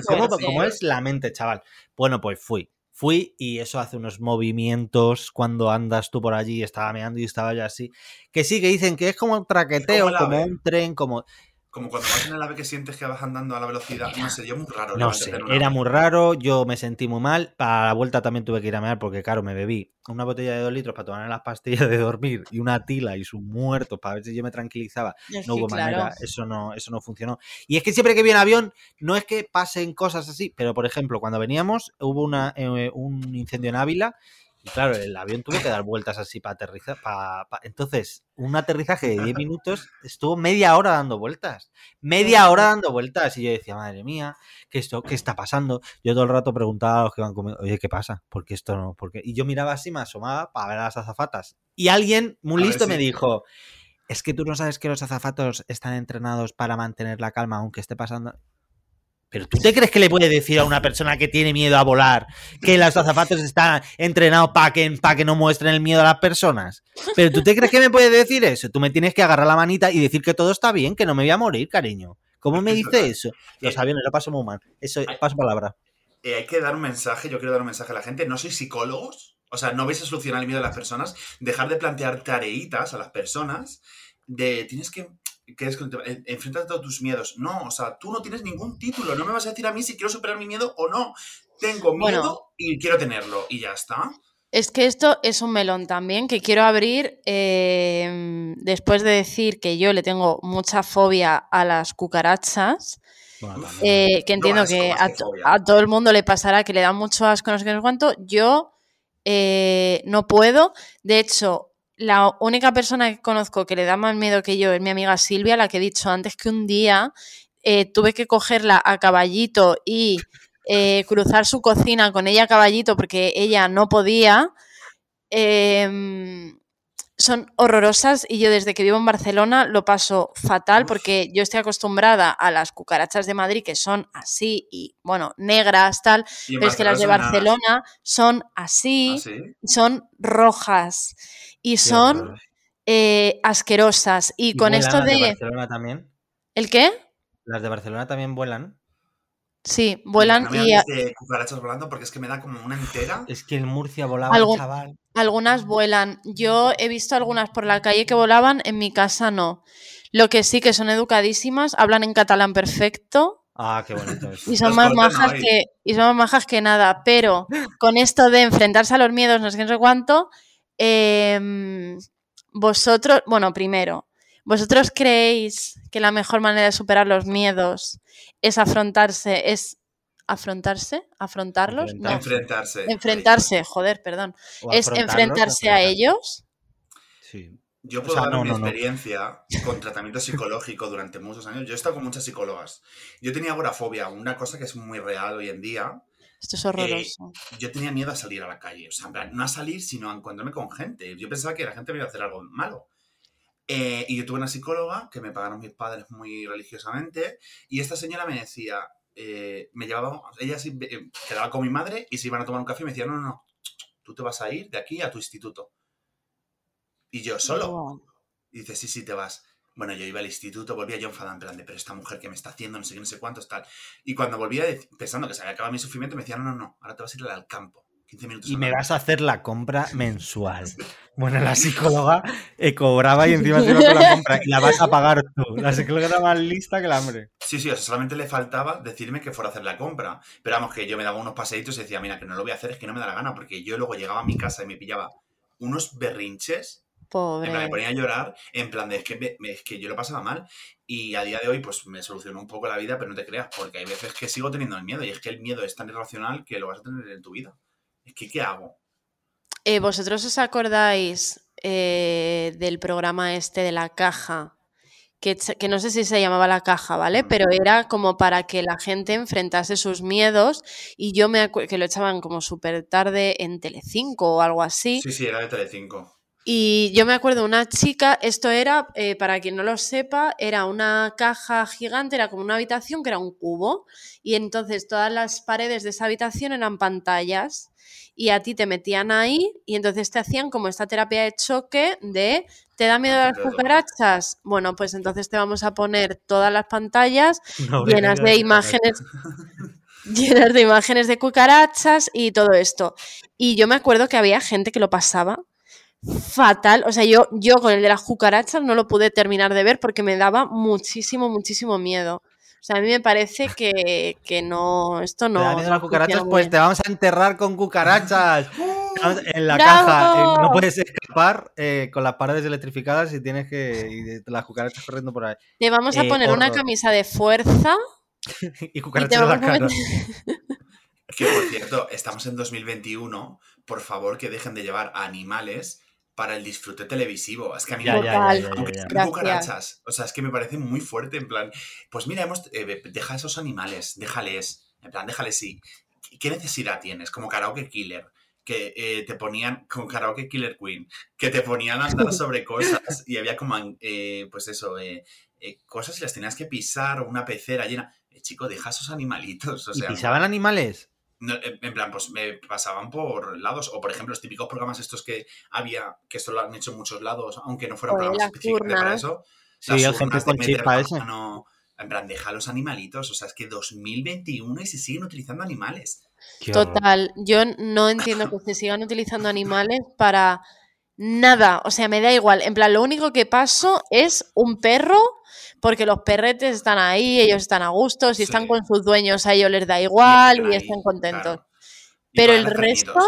cómo es la mente, chaval? Bueno, pues fui. Fui y eso hace unos movimientos cuando andas tú por allí, estaba meando y estaba yo así. Que sí, que dicen que es como un traqueteo, como un tren, como... Como cuando vas en el ave que sientes que vas andando a la velocidad. No sé, yo muy raro. No sé, era muy raro, yo me sentí muy mal. Para la vuelta también tuve que ir a mear porque, claro, me bebí una botella de dos litros para tomar las pastillas de dormir y una tila y sus muertos para ver si yo me tranquilizaba. Es No que, hubo claro, manera, eso no, eso no funcionó. Y es que siempre que viene avión, no es que pasen cosas así, pero por ejemplo, cuando veníamos, hubo una, eh, un incendio en Ávila. Y claro, el avión tuvo que dar vueltas así para aterrizar. pa- pa- Entonces, un aterrizaje de 10 minutos estuvo media hora dando vueltas. Media hora dando vueltas. Y yo decía, madre mía, ¿qué, esto, ¿qué está pasando? Yo todo el rato preguntaba a los que van conmigo, oye, ¿qué pasa? ¿Por qué esto no? ¿Por qué? Y yo miraba así, me asomaba para ver a las azafatas. Y alguien muy A listo si- me dijo, es que tú no sabes que los azafatos están entrenados para mantener la calma aunque esté pasando. Pero tú te crees que le puede decir a una persona que tiene miedo a volar que los azafatos están entrenados para que, para que no muestren el miedo a las personas? Pero tú te crees que me puede decir eso? Tú me tienes que agarrar la manita y decir que todo está bien, que no me voy a morir, cariño. ¿Cómo me dice eso? Los aviones lo paso muy mal. Eso, paso palabra. Eh, hay que dar un mensaje, yo quiero dar un mensaje a la gente. No sois psicólogos, o sea, no vais a solucionar el miedo de las personas. Dejar de plantear tareitas a las personas de tienes que que es que te- enfréntate a todos tus miedos. No, o sea, tú no tienes ningún título. No me vas a decir a mí si quiero superar mi miedo o no. Tengo miedo Bueno. y quiero tenerlo. Y ya está. Es que esto es un melón también que quiero abrir eh, después de decir que yo le tengo mucha fobia a las cucarachas. Bueno, eh, que No, entiendo asco que a todo el mundo le pasará que le da mucho asco, no sé qué, no sé cuánto. Yo eh, no puedo. De hecho, la única persona que conozco que le da más miedo que yo es mi amiga Silvia, la que he dicho antes que un día eh, tuve que cogerla a caballito y eh, cruzar su cocina con ella a caballito porque ella no podía. Em, son horrorosas y yo desde que vivo en Barcelona lo paso fatal porque yo estoy acostumbrada a las cucarachas de Madrid que son así y bueno, negras, tal, pero es que las de Barcelona son así, ¿Ah, sí? son rojas y son eh, asquerosas. Y, ¿Y con esto las de de... Barcelona también? ¿El qué? ¿Las de Barcelona también vuelan? Sí, vuelan No me y de cucarachas volando porque es que me da como una entera. Es que en Murcia volaba, Algún- chaval. algunas vuelan. Yo he visto algunas por la calle que volaban, en mi casa no. Lo que sí que son educadísimas, hablan en catalán perfecto Ah, qué bonito eso. y son Los más majas que y son más majas que nada. Pero con esto de enfrentarse a los miedos, no sé qué, no sé cuánto, em, vosotros, bueno, primero, ¿vosotros creéis que la mejor manera de superar los miedos es afrontarse, es afrontarse, afrontarlos, no, Enfrentarse. Enfrentarse. enfrentarse, joder, perdón, O es enfrentarse a ellos? Sí. Yo O puedo sea, dar no, mi no, no. experiencia con tratamiento psicológico durante muchos años. Yo he estado con muchas psicólogas. Yo tenía agorafobia, una cosa que es muy real hoy en día. Esto es horroroso. Yo tenía miedo a salir a la calle. O sea, en plan, no a salir, sino a encontrarme con gente. Yo pensaba que la gente me iba a hacer algo malo. Eh, y yo tuve una psicóloga que me pagaron mis padres muy religiosamente. Y esta señora me decía, eh, me llevaba, ella sí, eh, quedaba con mi madre y se iban a tomar un café y me decía, no, no, no, tú te vas a ir de aquí a tu instituto. Y yo solo. Buah. Y dice, sí, sí, te vas. Bueno, yo iba al instituto, volvía yo enfadada, en plan de, pero esta mujer que me está haciendo, no sé qué, no sé cuántos, tal. Y cuando volvía pensando que se había acabado mi sufrimiento, me decía, no, no, no, ahora te vas a ir al campo. 15 minutos Y me andando". vas a hacer la compra mensual. Bueno, la psicóloga eh, cobraba y encima se iba con la compra. Y la vas a pagar tú. La psicóloga era más lista que el hambre. Sí, sí, o sea, solamente le faltaba decirme que fuera a hacer la compra. Pero vamos, que yo me daba unos paseitos y decía, mira, que no lo voy a hacer, es que no me da la gana, porque yo luego llegaba a mi casa y me pillaba unos berrinches En plan, me ponía a llorar, en plan de es que, me- es que yo lo pasaba mal. Y a día de hoy, pues me solucionó un poco la vida, pero no te creas, porque hay veces que sigo teniendo el miedo. Y es que el miedo es tan irracional que lo vas a tener en tu vida. Es que, ¿qué hago? Eh, ¿Vosotros os acordáis eh, del programa este de la caja? Que, que no sé si se llamaba la caja, ¿vale? Mm. Pero era como para que la gente enfrentase sus miedos y yo me acuerdo que lo echaban como súper tarde en Telecinco o algo así. Sí, sí, era de Telecinco. Y yo me acuerdo una chica, esto era, eh, para quien no lo sepa, era una caja gigante, era como una habitación que era un cubo. Y entonces todas las paredes de esa habitación eran pantallas. Y a ti te metían ahí y entonces te hacían como esta terapia de choque de, ¿te da miedo a las de todo. cucarachas? Bueno, pues entonces te vamos a poner todas las pantallas No, llenas de imágenes llenas de imágenes de cucarachas y todo esto. Y yo me acuerdo que había gente que lo pasaba fatal. O sea, yo, yo con el de las cucarachas no lo pude terminar de ver porque me daba muchísimo, muchísimo miedo. O sea, a mí me parece que, que no, esto no. ¿Te da las cucarachas? Pues bien. te vamos a enterrar con cucarachas. En la ¡Bravo! caja eh, no puedes escapar eh, con las paredes electrificadas y tienes que. y las cucarachas corriendo por ahí. Te vamos a Eh, poner una camisa de fuerza Y y cucarachas en la cara. Que, por cierto, estamos en 2021. Por favor, que dejen de llevar animales para el disfrute televisivo. Es que a mí Ya, me ya, ya, Aunque sean cucarachas. O sea, es que me parece muy fuerte. En plan, pues mira, hemos, eh, deja esos animales, déjales. En plan, déjales sí. ¿Qué necesidad tienes? Como karaoke killer. Que eh, te ponían, con karaoke killer queen, que te ponían a andar sobre cosas y había como, eh, pues eso, eh, eh, cosas y las tenías que pisar o una pecera llena. Eh, chico, deja esos animalitos. O ¿Y sea, pisaban animales? No, en plan, pues me pasaban por lados. O, por ejemplo, los típicos programas estos que había, que esto lo han hecho en muchos lados, aunque no fueran programas específicamente para eso. Sí, Las gente urnas de con chispa ese. mano, En plan, deja los animalitos. O sea, es que 2021 y se siguen utilizando animales. Total, yo no entiendo que se sigan utilizando animales para Nada, o sea, me da igual. En plan, lo único que paso es un perro, porque los perretes están ahí, ellos están a gusto, si están con sus dueños a ellos les da igual y, ahí, están contentos. claro. Y Pero el resto.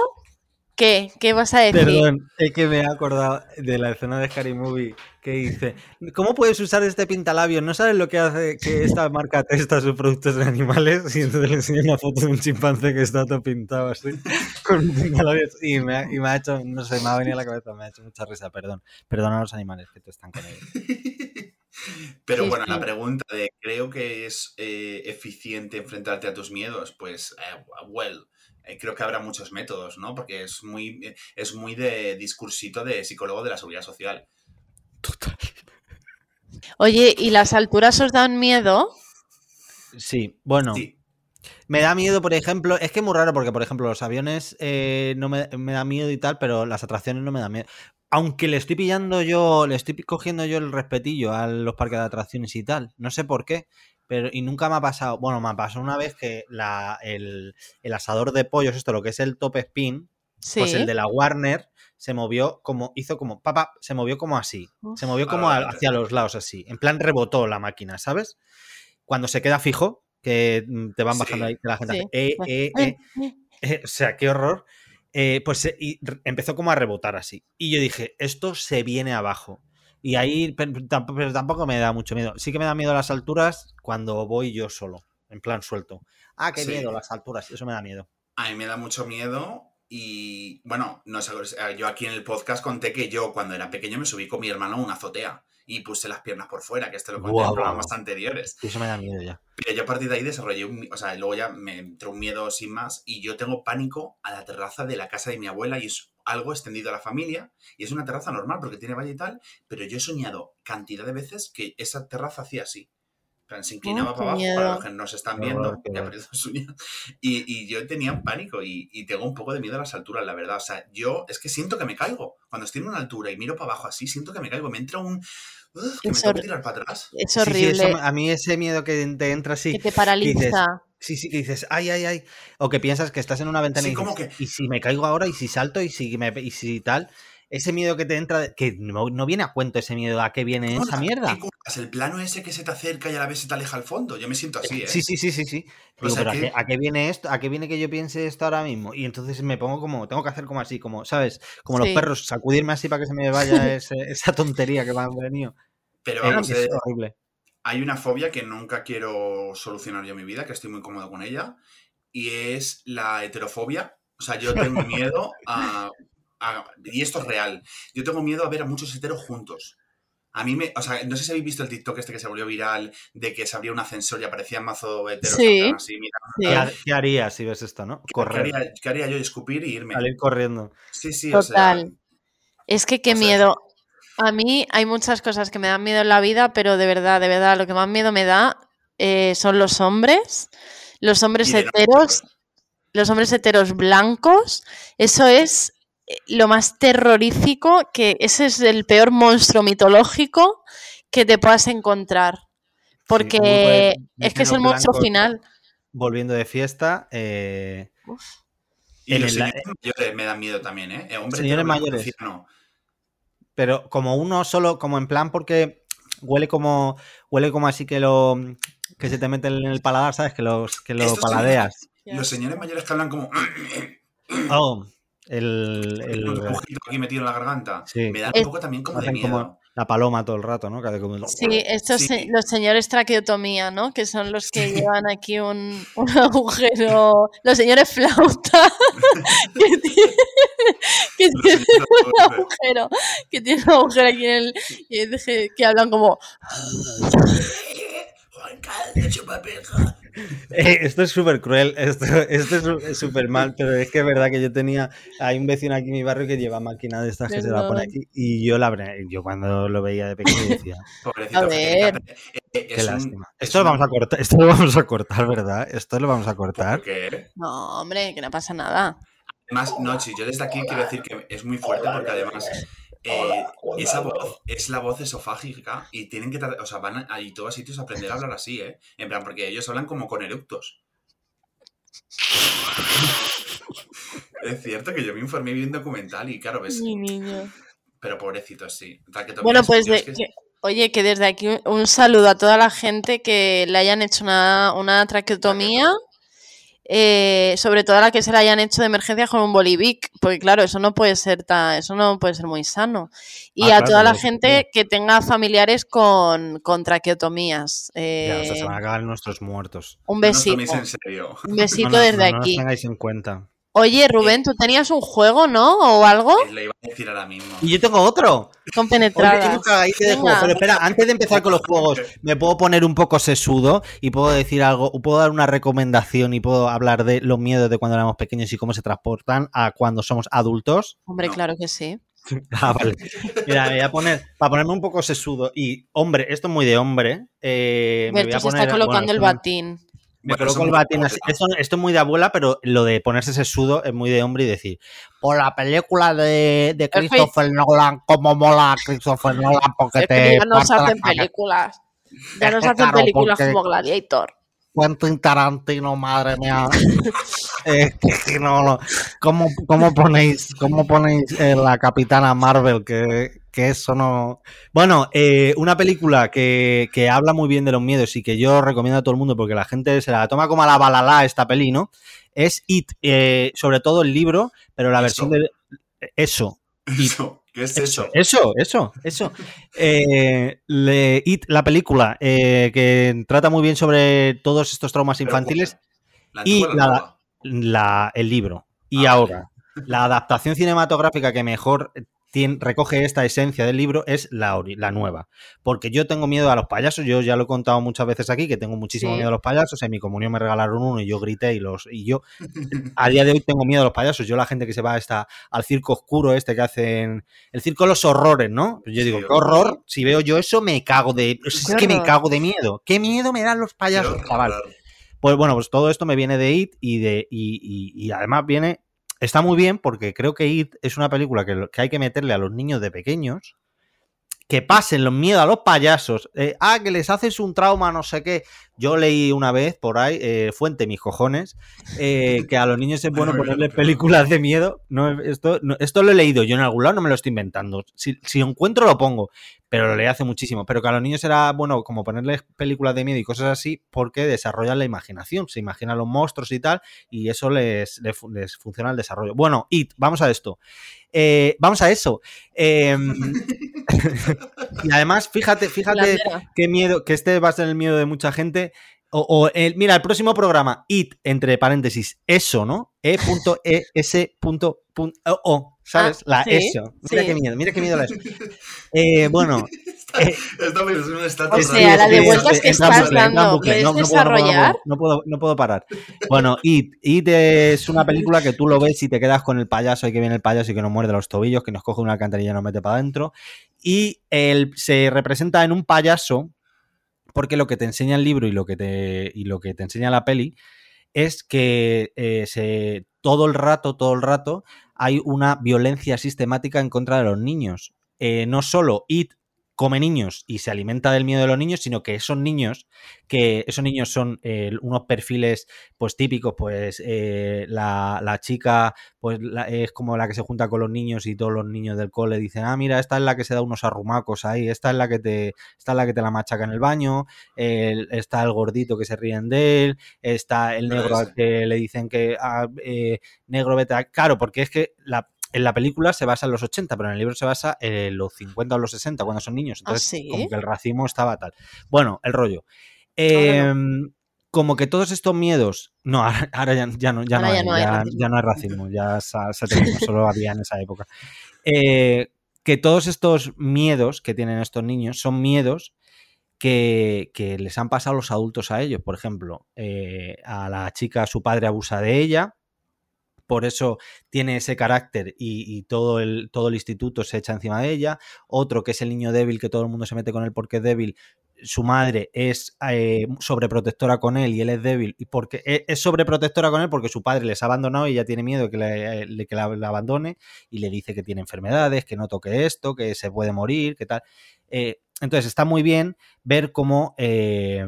¿Qué? ¿Qué vas a decir? Perdón, es que me he acordado de la escena de Scary Movie que dice, ¿cómo puedes usar este pintalabios? ¿No sabes lo que hace que esta marca testa sus productos en animales? Y entonces le enseña una foto de un chimpancé que está todo pintado así, con un pintalabios. Y me, ha, y me ha hecho, no sé, me ha venido a la cabeza, me ha hecho mucha risa, perdón. Perdona a los animales que te están con ellos. Pero Sí, bueno, sí. la pregunta de ¿creo que es eh, eficiente enfrentarte a tus miedos? Pues, eh, well, creo que habrá muchos métodos, ¿no? Porque es muy, eh, es muy de discursito de psicólogo de la seguridad social. Oye, ¿y las alturas os dan miedo? Sí, bueno. Sí, Me da miedo, por ejemplo, es que es muy raro porque, por ejemplo, los aviones eh, no me, me da miedo y tal, pero las atracciones no me dan miedo. Aunque le estoy pillando yo, le estoy cogiendo yo el respetillo a los parques de atracciones y tal. No sé por qué, pero y nunca me ha pasado. Bueno, me pasó una vez que la, el, el asador de pollos, esto lo que es el top spin, Sí. pues el de la Warner se movió como, hizo como, papá, se movió como así. Se movió como a- hacia los lados así. En plan rebotó la máquina, ¿sabes? Cuando se queda fijo, que mm, te van bajando Sí. ahí, que la gente Sí. hace, eh, eh, eh, eh, o sea, qué horror. Eh, pues se- y empezó como a rebotar así. Y yo dije, esto se viene abajo. Y ahí, pero tampoco me da mucho miedo. Sí que me da miedo las alturas cuando voy yo solo, en plan suelto. Ah, qué Sí. miedo, las alturas, eso me da miedo. a mí me da mucho miedo y, bueno, no sé, yo aquí en el podcast conté que yo cuando era pequeño me subí con mi hermano a una azotea y puse las piernas por fuera, que esto lo conté Guau, en programas anteriores. Eso me da miedo ya. Pero yo a partir de ahí desarrollé un, o sea, luego ya me entró un miedo sin más y yo tengo pánico a la terraza de la casa de mi abuela y es algo extendido a la familia y es una terraza normal porque tiene valle y tal, pero yo he soñado cantidad de veces que esa terraza hacía así. Se inclinaba Oh, qué para abajo, miedo. para los que nos están viendo, ya. Y, y yo tenía un pánico y, y tengo un poco de miedo a las alturas, la verdad. O sea, yo es que siento que me caigo. Cuando estoy en una altura y miro para abajo así, siento que me caigo. Me entra un... uf, que me tengo que tirar para atrás. Es Sí, sí, horrible. eso a mí ese miedo que te entra así. que te paraliza. Sí, sí, que dices, ay, ay, ay. O que piensas que estás en una ventana Sí, y dices, que- ¿y si me caigo ahora? ¿Y si salto? ¿Y si, me, y si tal? Ese miedo que te entra, que no, no viene a cuento ese miedo, ¿a qué viene ¿Cómo esa mierda? El plano ese que se te acerca y a la vez se te aleja al fondo. Yo me siento así, ¿eh? Sí, sí, sí, sí, sí. O Digo, sea pero ¿a que- qué, a qué viene esto? ¿A qué viene que yo piense esto ahora mismo? Y entonces me pongo como, tengo que hacer como así, como, ¿sabes? Como Sí. los perros, sacudirme así para que se me vaya ese- esa tontería que me ha venido. Pero Eh, vamos, es eh, horrible. Hay una fobia que nunca quiero solucionar yo en mi vida, que estoy muy cómodo con ella, y es la heterofobia. O sea, yo tengo miedo a, a- Y esto es real. Yo tengo miedo a ver a muchos heteros juntos. A mí me... O sea, no sé si habéis visto el TikTok este que se volvió viral de que se abría un ascensor y aparecían mazo heteros Sí. así, mira, Sí. ¿Qué, ha- qué harías si ves esto, no? ¿qué, Correr, haría, qué haría yo? Escupir y irme. salir corriendo. Sí, sí, o sea... Total. Es que qué o sea, miedo. A mí hay muchas cosas que me dan miedo en la vida, pero de verdad, de verdad, lo que más miedo me da eh, son los hombres, los hombres no- heteros, los hombres heteros blancos. Eso es eh, lo más terrorífico, que ese es el peor monstruo mitológico que te puedas encontrar. Porque es que es el monstruo final. Volviendo de fiesta, eh, Y en los el- señores mayores me dan miedo también, ¿eh? Eh, Hombre Señores mayores. anciano. Pero como uno solo, como en plan porque huele como huele como así que lo que se te mete en el paladar, ¿sabes? Que los que lo Estos señores- paladeas. Los señores mayores que hablan como... Oh, el, el- ojito aquí metido en la garganta. Sí. Me da un poco también como de miedo. como la paloma todo el rato, ¿no? Que como- Sí, estos Sí. se- los señores traqueotomía, ¿no? Que son los que llevan aquí un, un agujero. Los señores flauta. que tienen, que tienen un agujero. Que tienen un agujero aquí en el. y deje- que hablan como. Eh, esto es súper cruel, esto, esto es súper mal, pero es que es verdad que yo tenía, hay un vecino aquí en mi barrio que lleva máquina de estas que se la pone aquí y yo la abrí- yo cuando lo veía de pequeño decía, Pobrecito. A ver. eh, eh, qué es un- lástima. es Esto lo una- vamos a cortar, esto lo vamos a cortar, ¿verdad? Esto lo vamos a cortar. ¿Por qué? No, hombre, que no pasa nada. Además, Nochi, yo desde aquí quiero decir que es muy fuerte porque además eh, esa voz es la voz esofágica y tienen que, o sea, van a, a todos sitios a aprender a hablar así, ¿eh? En plan, porque ellos hablan como con eructos. Es cierto que yo me informé bien documental y claro, ves, Mi niño. pero pobrecito, sí. Bueno, pues yo de- es que- que- oye, que desde aquí un- un saludo a toda la gente que le hayan hecho una, una traqueotomía, eh, sobre todo a la que se la hayan hecho de emergencia con un bolivic, porque claro, eso no puede ser tan, eso no puede ser muy sano. Y Ah, a claro, toda la gente que tenga familiares con, con traqueotomías. Ya, eh, o sea, se van a acabar nuestros muertos. un no nos besito. toméis en serio. Un besito No, no, desde no, no aquí. os tengáis en cuenta. Oye, Rubén, tú tenías un juego, ¿no? ¿O algo? Eh, Lo iba a decir ahora mismo. Y yo tengo otro. Con penetradas. de juego. Pero espera, antes de empezar con los juegos, me puedo poner un poco sesudo y puedo decir algo, puedo dar una recomendación y puedo hablar de los miedos de cuando éramos pequeños y cómo se transportan a cuando somos adultos. Hombre, No. claro que sí. Ah, vale. Mira, me voy a poner, para ponerme un poco sesudo y, hombre, esto es muy de hombre. eh, me voy se está colocando bueno, el batín. Me Bueno, coloco eso el batín así. Esto, esto es muy de abuela, pero lo de ponerse sesudo es muy de hombre y decir, por la película de. Christopher Nolan, cómo mola Christopher Nolan, porque Es que te ya nos hacen cabeza". películas. Ya nos hacen películas porque- como Gladiator. Quentin Tarantino, madre mía. Eh, que no, no. ¿Cómo, cómo ponéis, cómo ponéis eh, la Capitana Marvel? Que, que eso no. Bueno, eh, una película que, que habla muy bien de los miedos y que yo recomiendo a todo el mundo porque la gente se la toma como a la balala esta peli, ¿no? Es It, eh, sobre todo el libro, pero la Eso. versión de. Eso, Eso, ¿Qué es eso? eso, eso, eso. Eh, le- It, la película, eh, que trata muy bien sobre todos estos traumas Pero, infantiles, ¿la y la, el libro. Y Ah, ahora, la adaptación cinematográfica que mejor recoge esta esencia del libro es la, la nueva. Porque yo tengo miedo a los payasos, yo ya lo he contado muchas veces aquí, que tengo muchísimo Sí. miedo a los payasos. En mi comunión me regalaron uno y yo grité y los. Y yo a día de hoy tengo miedo a los payasos. Yo la gente que se va a esta, al circo oscuro este que hacen. El circo de los horrores, ¿no? Yo digo, Sí, qué horror. Si veo yo eso, me cago de. Es que me cago de miedo. ¿Qué miedo me dan los payasos, chaval? Pues bueno, pues todo esto me viene de It y de. Y, y- y además viene. Está muy bien porque creo que It es una película que, que hay que meterle a los niños de pequeños. Que pasen los miedos a los payasos. eh, ah, que les haces un trauma, no sé qué. Yo leí una vez por ahí, eh, fuente mis cojones, eh, que a los niños es bueno ponerles películas de miedo. No, esto, no- esto lo he leído yo en algún lado, no me lo estoy inventando. Si, si lo encuentro, lo pongo pero lo leí hace muchísimo. Pero que a los niños era bueno como ponerles películas de miedo y cosas así porque desarrollan la imaginación, se imaginan los monstruos y tal, y eso les, les, fu- les funciona el desarrollo. Bueno, It, vamos a esto. Eh, vamos a eso. Eh, y además, fíjate, fíjate qué miedo, que este va a ser el miedo de mucha gente. O, o el- mira, el próximo programa, it, entre paréntesis, eso, ¿no? E.es.o, ¿sabes? Ah, la sí, eso. Mira sí. qué miedo, mira qué miedo la eso. Eh, bueno, eh, O sea, la de vueltas que estás dando, bucle. ¿puedes No, no puedo, no puedo, desarrollar? No puedo parar. Bueno, It, It es una película que tú lo ves y te quedas con el payaso y que viene el payaso y que nos muerde los tobillos, que nos coge una alcantarilla y nos mete para adentro. Y él se representa en un payaso porque lo que te enseña el libro y lo que te, y lo que te enseña la peli es que eh, se, todo el rato, todo el rato, hay una violencia sistemática en contra de los niños. Eh, no solo It come niños y se alimenta del miedo de los niños, sino que esos niños, que esos niños son eh, unos perfiles pues típicos, pues eh, la, la chica pues la- es como la que se junta con los niños y todos los niños del cole dicen, ah, mira, esta es la que se da unos arrumacos ahí, esta es la que te, esta es la que te la machaca en el baño, el- está el gordito que se ríen de él, está el negro al que le dicen que ah, eh, negro vete a... Claro, porque es que la, en la película se basa en los 80, pero en el libro se basa en los 50 o los 60, cuando son niños. ¿Ah, Entonces, sí? como que el racismo estaba tal. Bueno, el rollo. Em, Como que todos estos miedos. No, ahora, ahora ya, ya no, ya, Ahora no ya hay, ya, racismo. ya no hay racismo, ya se, se ha terminado, solo había en esa época. Eh, que todos estos miedos que tienen estos niños son miedos que, que les han pasado los adultos a ellos. Por ejemplo, eh, a la chica su padre abusa de ella, por eso tiene ese carácter y, todo, el, todo el instituto se echa encima de ella. Otro que es el niño débil, que todo el mundo se mete con él porque es débil. Su madre es eh, sobreprotectora con él y él es débil. Y porque e- es sobreprotectora con él porque su padre les ha abandonado y ella tiene miedo que, le, de que la, la abandone y le dice que tiene enfermedades, que no toque esto, que se puede morir, que tal. Eh, entonces está muy bien ver cómo eh,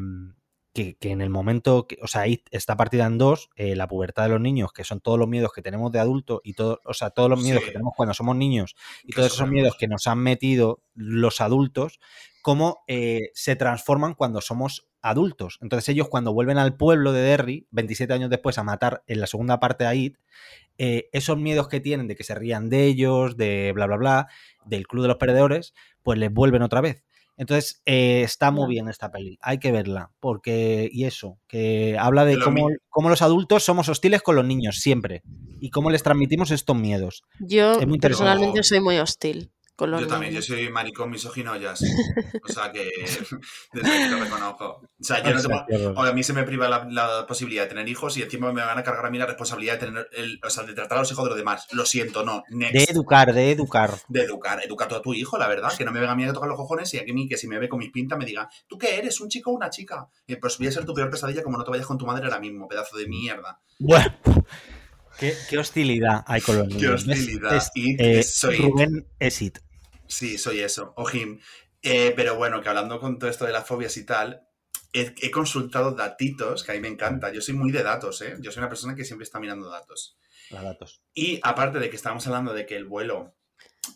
que, que en el momento, que, o sea, ahí está partida en dos, eh, la pubertad de los niños, que son todos los miedos que tenemos de adulto y todo, o sea, todos los miedos Sí. que tenemos cuando somos niños y todos esos miedos que nos han metido los adultos, cómo eh, se transforman cuando somos adultos. Entonces ellos cuando vuelven al pueblo de Derry, 27 años después, a matar en la segunda parte a It, eh, esos miedos que tienen de que se rían de ellos, de bla, bla, bla, del Club de los Perdedores, pues les vuelven otra vez. Entonces, eh, está muy bien esta peli, hay que verla, porque, y eso, que habla de cómo, cómo los adultos somos hostiles con los niños, siempre, y cómo les transmitimos estos miedos. Yo Es muy personalmente soy muy hostil con los Yo también, yo soy maricón misógino ya sí. O sea que desde aquí lo reconozco. O sea, yo no tengo, o a mí se me priva la, la posibilidad de tener hijos y encima me van a cargar a mí la responsabilidad de tener el, o sea, de tratar a los hijos de los demás. Lo siento, no. Next. De educar, de educar. de educar, educa tú a tu hijo, la verdad, que no me venga a mí a tocar los cojones y a mí que si me ve con mis pintas me diga, ¿tú qué eres? ¿Un chico o una chica? Y pues voy a ser tu peor pesadilla como no te vayas con tu madre ahora mismo, pedazo de mierda. Bueno, qué, qué hostilidad hay con los niños. Qué hostilidad. Es- Y eh, soy- Rubén Esit. Sí, soy eso, Ojim. Eh, pero bueno, que hablando con todo esto de las fobias y tal, he, he consultado datitos, que a mí me encanta. Yo soy muy de datos, ¿eh? Yo soy una persona que siempre está mirando datos. Los datos. Y aparte de que estamos hablando de que el vuelo,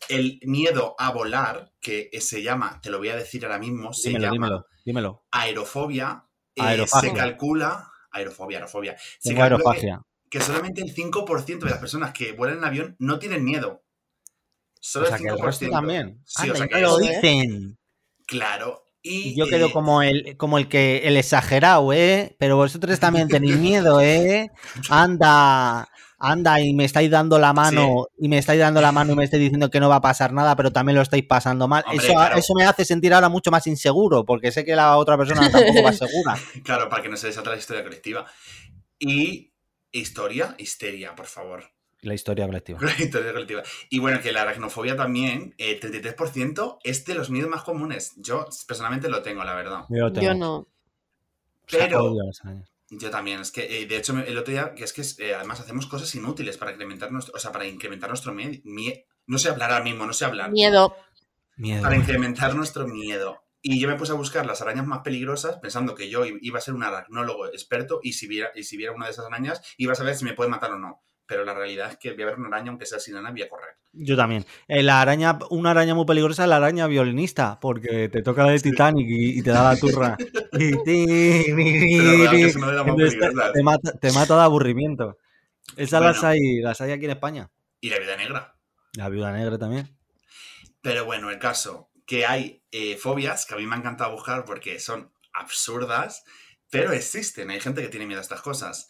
el miedo a volar, que se llama, te lo voy a decir ahora mismo, se Dímelo, llama dímelo, dímelo. aerofobia, eh, se calcula, aerofobia, aerofobia, se calcula que, que solamente el 5% de las personas que vuelan en avión no tienen miedo. Solo O sea, el que 5%. el resto también. Sí, Anda, o sea y que no lo dicen. Claro. Y, Y yo quedo eh, como el, como el que el exagerado, ¿eh? Pero vosotros también tenéis miedo, ¿eh? Anda, anda, y me estáis dando la mano, y me estáis dando la mano y me estáis diciendo que no va a pasar nada, pero también lo estáis pasando mal. Hombre, eso, claro. eso me hace sentir ahora mucho más inseguro, porque sé que la otra persona tampoco va segura. Claro, para que no se desata la historia colectiva. Y historia, histeria, por favor. La historia colectiva. La historia colectiva. Y bueno, que la aracnofobia también, el 33% es de los miedos más comunes. Yo personalmente lo tengo, la verdad. Yo, lo tengo. Yo no. O sea, Pero-. Yo también, es que eh, de hecho el otro día, que es que eh, además hacemos cosas inútiles para incrementar nuestro, o sea, para incrementar nuestro miedo. no sé hablar ahora mismo, no sé hablar. Miedo. Miedo. Para incrementar nuestro miedo. Y yo me puse a buscar las arañas más peligrosas pensando que yo iba a ser un aracnólogo experto y si viera, y si viera una de esas arañas iba a saber si me puede matar o no. Pero la realidad es que voy a ver una araña aunque sea sin voy a correr. Yo también. Eh, la araña, una araña muy peligrosa es la araña violinista, porque te toca la de Titanic y, y te da la turra. Te, mata, te mata de aburrimiento. Esas las, hay, las hay aquí en España. Y la vida negra. La viuda negra también. Pero bueno, el caso, que hay eh, fobias que a mí me ha encantado buscar porque son absurdas, pero existen. Hay gente que tiene miedo a estas cosas.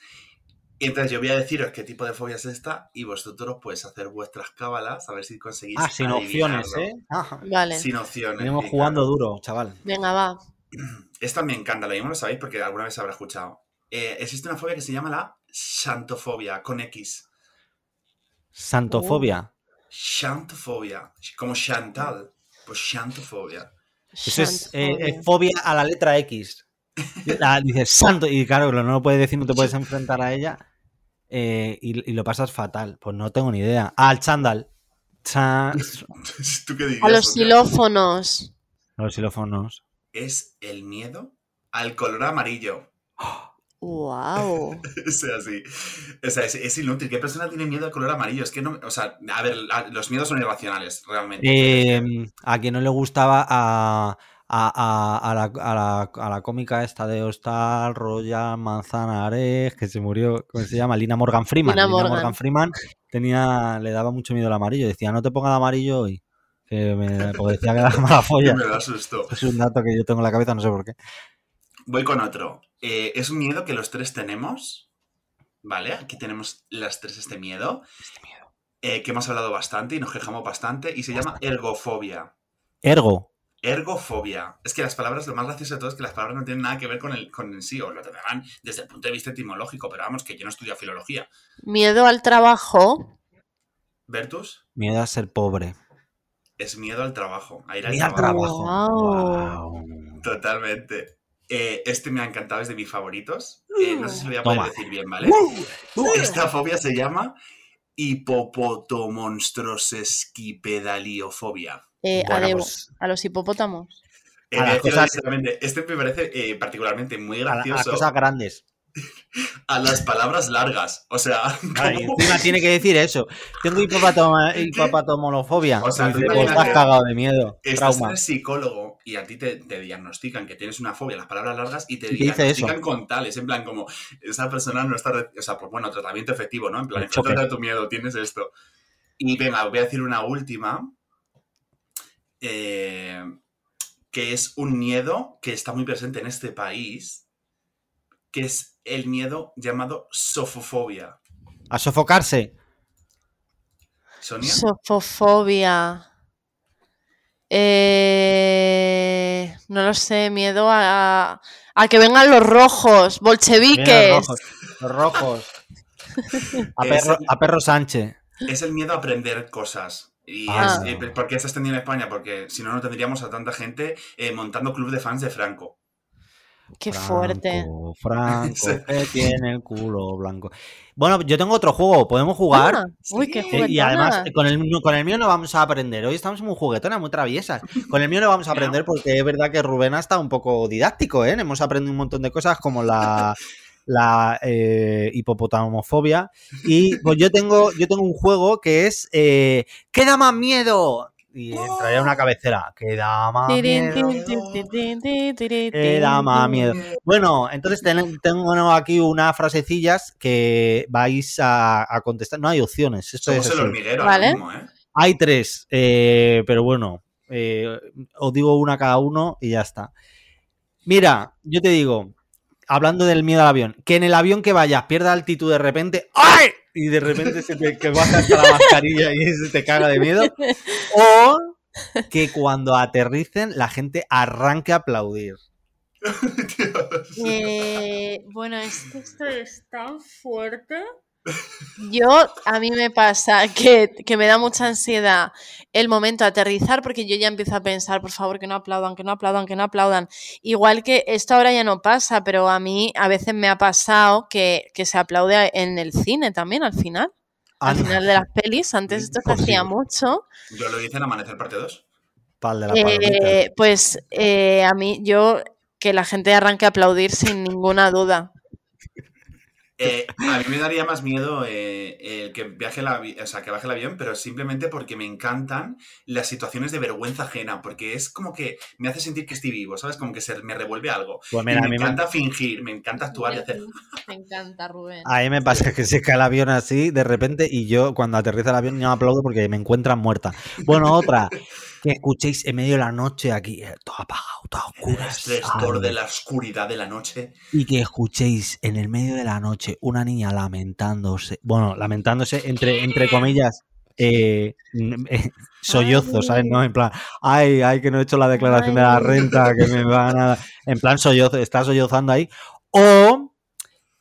Y entonces yo voy a deciros qué tipo de fobia es esta y vosotros pues hacer vuestras cábalas a ver si conseguís. Ah, sin opciones. ¿eh? Ajá. Vale. Sin opciones. Venimos jugando claro. duro, chaval. Venga, va. Esta me encanta, lo mismo lo sabéis porque alguna vez se habrá escuchado. Eh, existe una fobia que se llama la xantofobia, con X. Santofobia. Xantofobia, como Chantal, pues xantofobia. Eso es eh, eh, fobia a la letra X. La- dices santo, y claro, no lo puedes decir, no te puedes enfrentar a ella. Eh, y, y lo pasas fatal. Pues no tengo ni idea. Al chándal. Cha- ¿Tú qué dirías? A los xilófonos. Los xilófonos. Es el miedo al color amarillo. Wow. Es así. O sea, es, es inútil. ¿Qué persona tiene miedo al color amarillo? Es que no. O sea, a ver, la- los miedos son irracionales, realmente. Eh, a quien no le gustaba a, a, a- a la, a la- a la cómica esta de Hostal, Royal, Manzanares, que se murió, ¿cómo se llama? Lina Morgan Freeman. Lina Lina Morgan. Morgan Freeman tenía, le daba mucho miedo el amarillo. Decía, no te pongas de amarillo hoy. Que me, porque decía que era mala folla. me da susto. Es un dato que yo tengo en la cabeza, no sé por qué. Voy con otro. Eh, es un miedo que los tres tenemos. ¿Vale? Aquí tenemos las tres este miedo. eh, que hemos hablado bastante y nos quejamos bastante. Y se llama ergofobia. Ergo. Ergofobia. Es que las palabras, lo más gracioso de todo es que las palabras no tienen nada que ver con el, con el sí, o lo tendrán desde el punto de vista etimológico, pero vamos, que yo no estudio filología. Miedo al trabajo. ¿Vertus? Miedo a ser pobre. Es miedo al trabajo. A ir al Miedo al trabajo. trabajo. Guau. Guau. Totalmente. Eh, este me ha encantado, es de mis favoritos. Eh, no sé si lo voy a poder Toma. decir bien, ¿vale? Esta fobia se llama hipopotomonstrosesquipedaliofobia. Eh, Bueno, pues, A los hipopótamos. Eh, A cosas-. Este me parece eh, particularmente muy la- a las gracioso. cosas grandes. a las palabras largas. O sea, Vale, y ¿cómo? encima tiene que decir eso. Tengo hipopatoma- hipopatomolofobia. O sea, tú dice, pues estás cagado de miedo. Estás en el psicólogo y a ti te, te diagnostican que tienes una fobia a las palabras largas y te Y te diagnostican con tales, en plan como esa persona no está, o sea, pues bueno, tratamiento efectivo, ¿no? En plan, El choque. enfréntate a tu miedo, tienes esto. Y venga, voy a decir una última, eh, que es un miedo que está muy presente en este país, que es el miedo llamado sofofobia. A sofocarse. Sonia, Sofofobia. Eh, no lo sé, miedo a, a que vengan los rojos, bolcheviques. Los rojos. Los rojos. A perro, a perro Sánchez. es el miedo a aprender cosas. Y Ah. es, eh, ¿Por qué se extendió en España? Porque si no, no tendríamos a tanta gente eh, montando club de fans de Franco. Qué fuerte. Franco, Sí. que tiene el culo blanco. Bueno, yo tengo otro juego. ¿Podemos jugar? Ah, uy, qué. Eh, y además, juguetona. con el, con el mío no vamos a aprender. Hoy estamos muy juguetonas, muy traviesas. Con el mío no vamos a aprender porque es verdad que Rubén ha estado un poco didáctico, ¿eh? Hemos aprendido un montón de cosas como la, la eh, hipopotamofobia. Y pues yo tengo, yo tengo un juego que es eh, ¿Qué da más miedo? Y entraría una cabecera. ¿Qué da más miedo? ¿Qué da más miedo? Bueno, entonces ten- tengo aquí unas frasecillas que vais a, a contestar. No hay opciones. Esto Somos es el así. hormiguero Vale. ahora mismo, ¿eh? Hay tres, eh, pero bueno, eh, os digo una cada uno y ya está. Mira, yo te digo, hablando del miedo al avión, que en el avión que vayas pierda altitud de repente, ¡ay! Y de repente se te que baja hasta la mascarilla y se te caga de miedo. O que cuando aterricen la gente arranque a aplaudir. Dios. Eh, bueno, es que esto es tan fuerte. Yo, a mí me pasa que, que me da mucha ansiedad el momento de aterrizar porque yo ya empiezo a pensar, por favor, que no aplaudan, que no aplaudan, que no aplaudan. Igual que esto ahora ya no pasa, pero a mí a veces me ha pasado que, que se aplaude en el cine también al final. Al final de las pelis, antes esto se hacía mucho. Yo lo hice en Amanecer parte 2. Pal de la palomita. Eh, pues eh, a mí, yo, que la gente arranque a aplaudir sin ninguna duda. Eh, a mí me daría más miedo eh, el que viaje el avi- o sea, que baje el avión, pero simplemente porque me encantan las situaciones de vergüenza ajena, porque es como que me hace sentir que estoy vivo, ¿sabes? Como que se me revuelve algo. Pues Y mira, me mí me, encanta fingir, me encanta actuar y hacer. Me encanta, Rubén. a mí me pasa que se cae el avión así de repente y yo cuando aterriza el avión no aplaudo porque me encuentran muerta. Bueno, otra, que escuchéis en medio de la noche aquí, eh, todo apagado, todo El oscuro. estrés de la oscuridad de la noche. Y que escuchéis en el medio de la noche una niña lamentándose, bueno, lamentándose entre, entre comillas, eh, eh, sollozos, ¿sabes? ¿No? En plan, ay, ay, que no he hecho la declaración de la renta, que me van a... En plan, sollozo, está sollozando ahí. O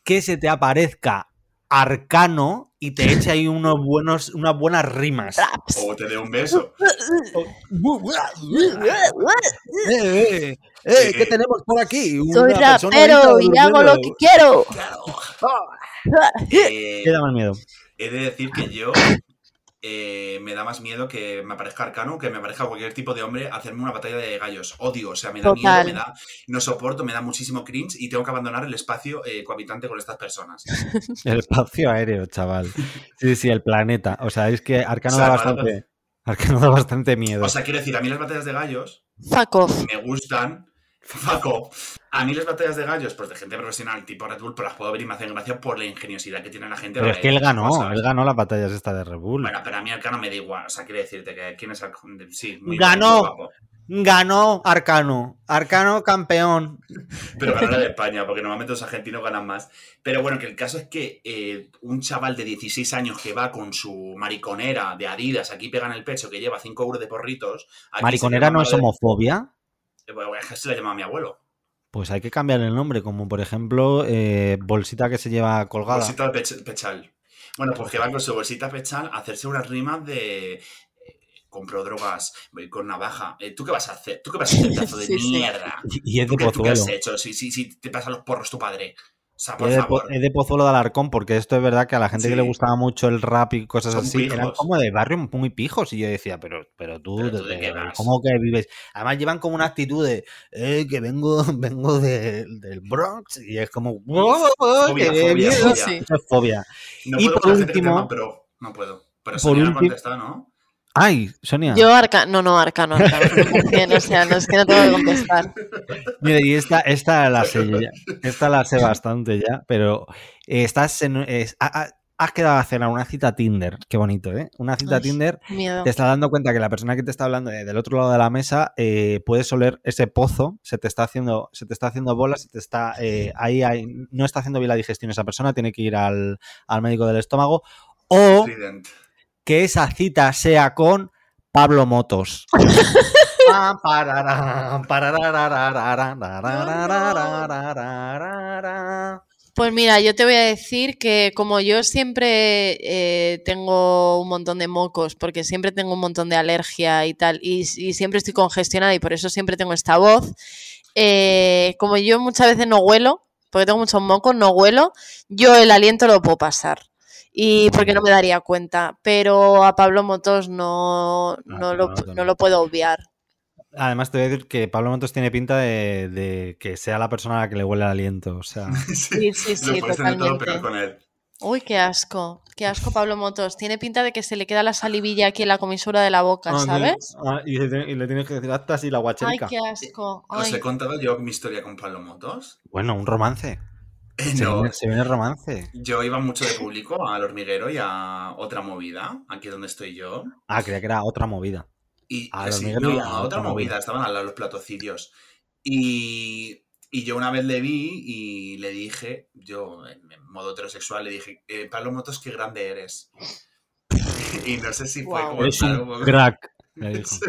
que se te aparezca arcano y te eche ahí unos buenos, unas buenas rimas. Raps. O te dé un beso. Eh, eh, eh, ¿Qué tenemos por aquí? Soy Una rapero y hago lo que quiero. Eh, ¿Qué da más miedo? he de decir que yo eh, me da más miedo que me aparezca Arcano que me aparezca cualquier tipo de hombre hacerme una batalla de gallos. Odio, o sea, me da Total. miedo, me da, no soporto, me da muchísimo cringe y tengo que abandonar el espacio eh, cohabitante con estas personas. El espacio aéreo, chaval. Sí, sí, el planeta. O sea, es que Arcano O sea, da para- bastante. Arcano da bastante miedo. O sea, quiero decir, a mí las batallas de gallos Fuck off. me gustan. Faco. A mí las batallas de gallos, pues de gente profesional tipo Red Bull, pues las puedo ver y me hacen gracia por la ingeniosidad que tiene la gente. Pero es que él ganó, cosas. él ganó las batallas esta de Red Bull. Bueno, pero a mí Arcano me da igual. O sea, quiero decirte que quién es Arcano. Sí, muy Ganó. guapo. Ganó Arcano. Arcano campeón. Pero ganó la de España, porque normalmente los argentinos ganan más. Pero bueno, que el caso es que eh, un chaval de 16 años que va con su mariconera de Adidas, aquí pega en el pecho, que lleva 5 euros de porritos. Mariconera no es homofobia. Eh, Bueno, es que se la llama a mi abuelo. Pues hay que cambiar el nombre, como por ejemplo, eh, bolsita que se lleva colgada. Bolsita pech- pechal. Bueno, pues que va con su bolsita pechal a hacerse unas rimas de. eh, compro drogas, voy con navaja. Eh, ¿Tú qué vas a hacer? ¿Tú qué vas a hacer, pedazo de Sí, mierda? Y y es ¿Tú qué, tú qué has hecho? Si, si, si te pasan los porros tu padre es, de, favor. es, de, Pozuelo de Alarcón, porque esto es verdad que a la gente que le gustaba mucho el rap y cosas así, eran como de barrio muy pijos. Y yo decía, pero, pero tú, ¿cómo que vives? Además, llevan como una actitud de eh, que vengo, vengo del Bronx y es como. Oh, fobia, oh, que fobia, y por último, pero no puedo. Pero por último, ¿no? Ay, Sonia. Yo Arca, no, no, Arca, no, Arca. o sea, no es que no tengo que contestar. Mira, y esta, esta la sé yo ya. Esta la sé bastante ya, pero eh, estás en. Has quedado a cenar una cita Tinder. Qué bonito, ¿eh? Una cita Tinder. Miedo. Te está dando cuenta que la persona que te está hablando eh, del otro lado de la mesa eh, puede oler ese pozo, se te está haciendo, se te está haciendo bolas, se te está ahí, ahí, no está haciendo bien la digestión esa persona, tiene que ir al, al médico del estómago. O que esa cita sea con Pablo Motos. Pues mira, yo te voy a decir que como yo siempre eh, tengo un montón de mocos, porque siempre tengo un montón de alergia y tal, y, siempre estoy congestionada y por eso siempre tengo esta voz, eh, como yo muchas veces no huelo, porque tengo muchos mocos, no huelo, yo el aliento lo puedo pasar. Y porque no me daría cuenta, pero a Pablo Motos no, no, Ah, lo, no, no. no lo puedo obviar. Además, te voy a decir que Pablo Motos tiene pinta de, de que sea la persona a la que le huele el aliento. O sea, Sí, sí, Lo sí, todo totalmente. peor con él. Uy, qué asco, qué asco Pablo Motos. Tiene pinta de que se le queda la salivilla aquí en la comisura de la boca, Ah, ¿sabes? ah, y, le, y le tienes que decir hasta así la Ay, guacherica. qué asco. ¿Os Ay. he contado yo mi historia con Pablo Motos? Bueno, un romance. Eh, Se, no, viene, se viene romance. yo iba mucho de público al hormiguero y a otra movida, aquí donde estoy yo. Ah, creía que era otra movida. Y Al eh, sí, y no, a a otra otra movida. movida, estaban al lado los platocidios. Y, y yo una vez le vi y le dije, yo en, modo heterosexual, le dije, eh, Pablo Motos, qué grande eres. y no sé si fue como un crack. Le dijo. Sí,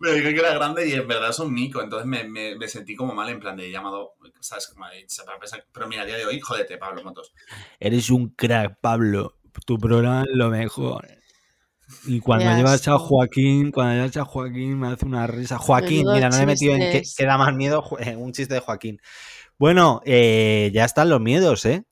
me dijo que era grande y en verdad es un mico, entonces me, me- me sentí como mal en plan de llamado, ¿sabes? Como de- para pensar- Pero mira, a día de hoy, jódete, Pablo Motos. Eres un crack, Pablo. Tu programa es lo mejor. Y cuando llevas a. Joaquín, cuando llevas a Joaquín, me hace una risa. Joaquín, mira, no le he metido en qué, chistes. qué da más miedo. Eh, Un chiste de Joaquín. Bueno, eh, ya están los miedos, ¿eh?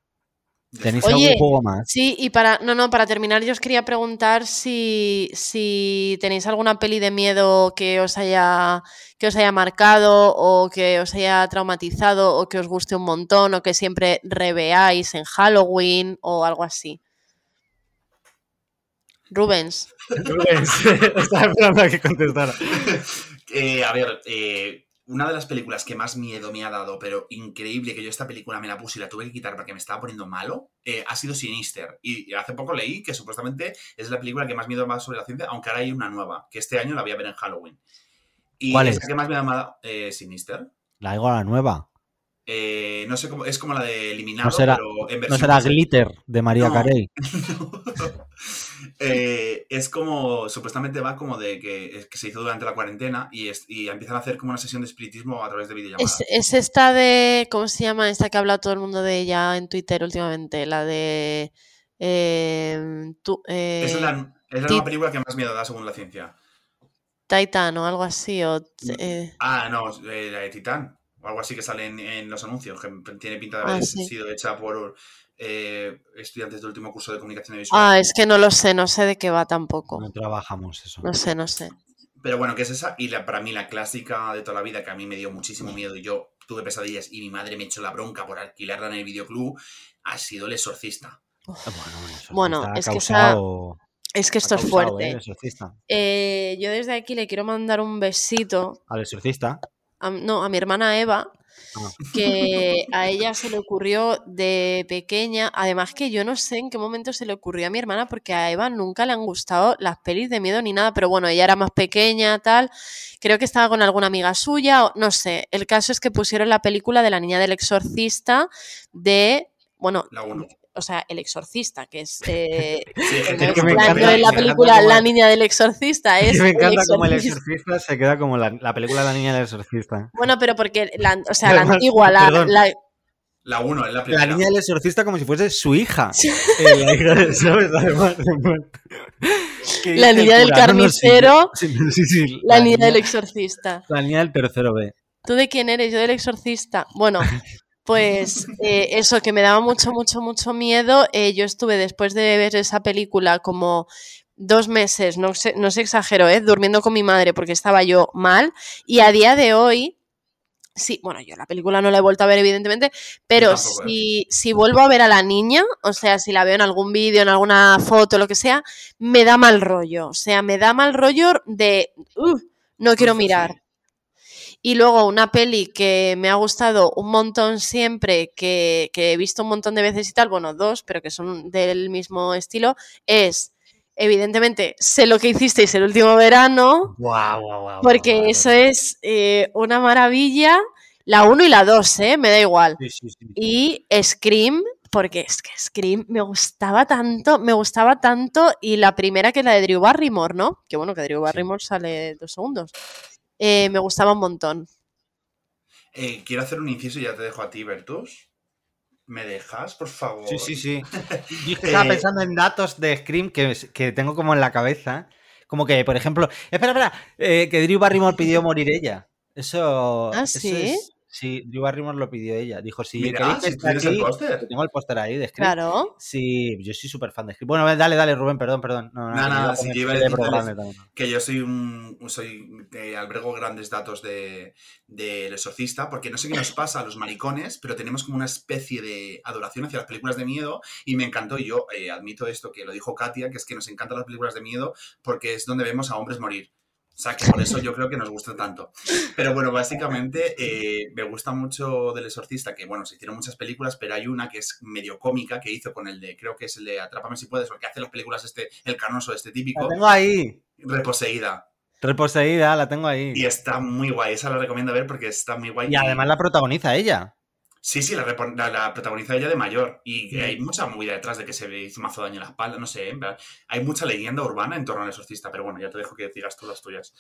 ¿Tenéis Oye, algún juego más? Sí, y para, no, no, para terminar, yo os quería preguntar si, si tenéis alguna peli de miedo que os haya, que os haya marcado, o que os haya traumatizado, o que os guste un montón, o que siempre reveáis en Halloween, o algo así. Rubens. Estaba esperando a que contestara. Eh, a ver, eh, una de las películas que más miedo me ha dado, pero increíble que yo esta película me la puse y la tuve que quitar porque me estaba poniendo malo, eh, ha sido Sinister. Y hace poco leí que supuestamente es la película que más miedo me da sobre la ciencia, aunque ahora hay una nueva, que este año la voy a ver en Halloween. Y ¿Cuál es? que más me ha dado, eh, Sinister. La digo a la nueva. Eh, no sé cómo, es como la de Eliminado, No será- pero en No versión será PC. Glitter de María No. Carey. Eh, es como, supuestamente va como de que, que se hizo durante la cuarentena y, es- y empiezan a hacer como una sesión de espiritismo a través de videollamadas. Es, es esta de, ¿cómo se llama? Esta que ha hablado todo el mundo de ella en Twitter últimamente, la de... eh, tú- eh, Es la, es la nueva película que más miedo da según la ciencia. Titan o algo así, o... eh, Ah, no, eh, la de Titán. O algo así que sale en, en los anuncios, que tiene pinta de Ah, haber sí. sido hecha por eh, estudiantes de último curso de comunicación visual. Ah, es que no lo sé, no sé de qué va tampoco. No trabajamos eso. No sé, no sé. Pero bueno, ¿qué es esa? Y la, para mí la clásica de toda la vida, que a mí me dio muchísimo miedo y yo tuve pesadillas y mi madre me echó la bronca por alquilarla en el videoclub, ha sido El Exorcista. Bueno, eso Bueno, ha es que Es que esto es causado, fuerte. ¿eh? Eh, yo desde aquí le quiero mandar un besito, Al exorcista. a, no, a mi hermana Eva, Ah. Que a ella se le ocurrió de pequeña, además que yo no sé en qué momento se le ocurrió a mi hermana, porque a Eva nunca le han gustado las pelis de miedo ni nada, pero bueno, ella era más pequeña, tal, creo que estaba con alguna amiga suya, o- no sé, el caso es que pusieron la película de la niña del exorcista de, bueno, La 1. O sea, el exorcista, que es... eh, Sí, es no que es me la- encanta- película La niña del exorcista, es me El encanta como el Exorcista. se queda como la, la película la niña del exorcista. Bueno, pero porque, la, o sea, la antigua, la, perdón. la- La 1 es la niña del exorcista como si fuese su hija. Eh, la hija de- ¿sabes? Además, ¿qué La niña del cura? No, no, sí, carnicero, sí, sí, la niña del exorcista. La niña del tercero B. ¿Tú de quién eres? Yo del exorcista. Bueno, Pues eh, eso, que me daba mucho, mucho, mucho miedo. Eh, yo estuve después de ver esa película como dos meses, no sé, no se exagero, ¿eh? durmiendo con mi madre porque estaba yo mal. Y a día de hoy, sí, bueno, yo la película no la he vuelto a ver, evidentemente, pero tampoco, si, si vuelvo a ver a la niña, o sea, si la veo en algún vídeo, en alguna foto, lo que sea, me da mal rollo. O sea, me da mal rollo de. "Uh, no quiero mirar. Y luego una peli que me ha gustado un montón siempre, que, que he visto un montón de veces y tal, bueno, dos, pero que son del mismo estilo, es, evidentemente, sé lo que hicisteis el último verano, Guau, guau, guau, porque eso es eh, una maravilla. La 1 y la 2, ¿eh? Me da igual. Sí, sí, sí. Y Scream, porque es que Scream me gustaba tanto, me gustaba tanto. Y la primera que es la de Drew Barrymore, ¿no? Que bueno, que Drew Barrymore sale dos segundos. Eh, me gustaba un montón. Eh, quiero hacer un inciso y ya te dejo a ti, Bertus. ¿Me dejas, por favor? Sí, sí, sí. Yo estaba Eh, pensando en datos de Scream que, que tengo como en la cabeza. Como que, por ejemplo, espera, espera, eh, que Drew Barrymore pidió morir ella. Eso. ¿Ah, eso sí? es- sí, Drew Barrymore lo pidió ella. Dijo, si Mira, queréis si tienes el aquí- póster. Tengo el póster ahí de Scream. Claro. Sí, yo soy súper fan de Scream. Bueno, dale, dale, Rubén, perdón, perdón. No, no, Nada, que si yo iba a decirles- que yo soy un soy eh, albergo grandes datos de del exorcista porque no sé qué nos pasa a los maricones pero tenemos como una especie de adoración hacia las películas de miedo y me encantó y yo eh, admito esto que lo dijo Katia que es que nos encantan las películas de miedo porque es donde vemos a hombres morir o sea que por eso yo creo que nos gusta tanto pero bueno básicamente eh, me gusta mucho del exorcista que bueno se hicieron muchas películas pero hay una que es medio cómica que hizo con el de creo que es el de Atrápame si puedes porque hace las películas este el canoso este típico La tengo ahí. reposeída Reposeída, la tengo ahí. y está muy guay, esa la recomiendo ver porque está muy guay. Y además la protagoniza ella. Sí, sí, la, la, la protagoniza ella de mayor. Y Mm. hay mucha movida detrás de que se le hizo mazo daño en la espalda, no sé. en plan, Hay mucha leyenda urbana en torno al exorcista, pero bueno, ya te dejo que digas tú las tuyas.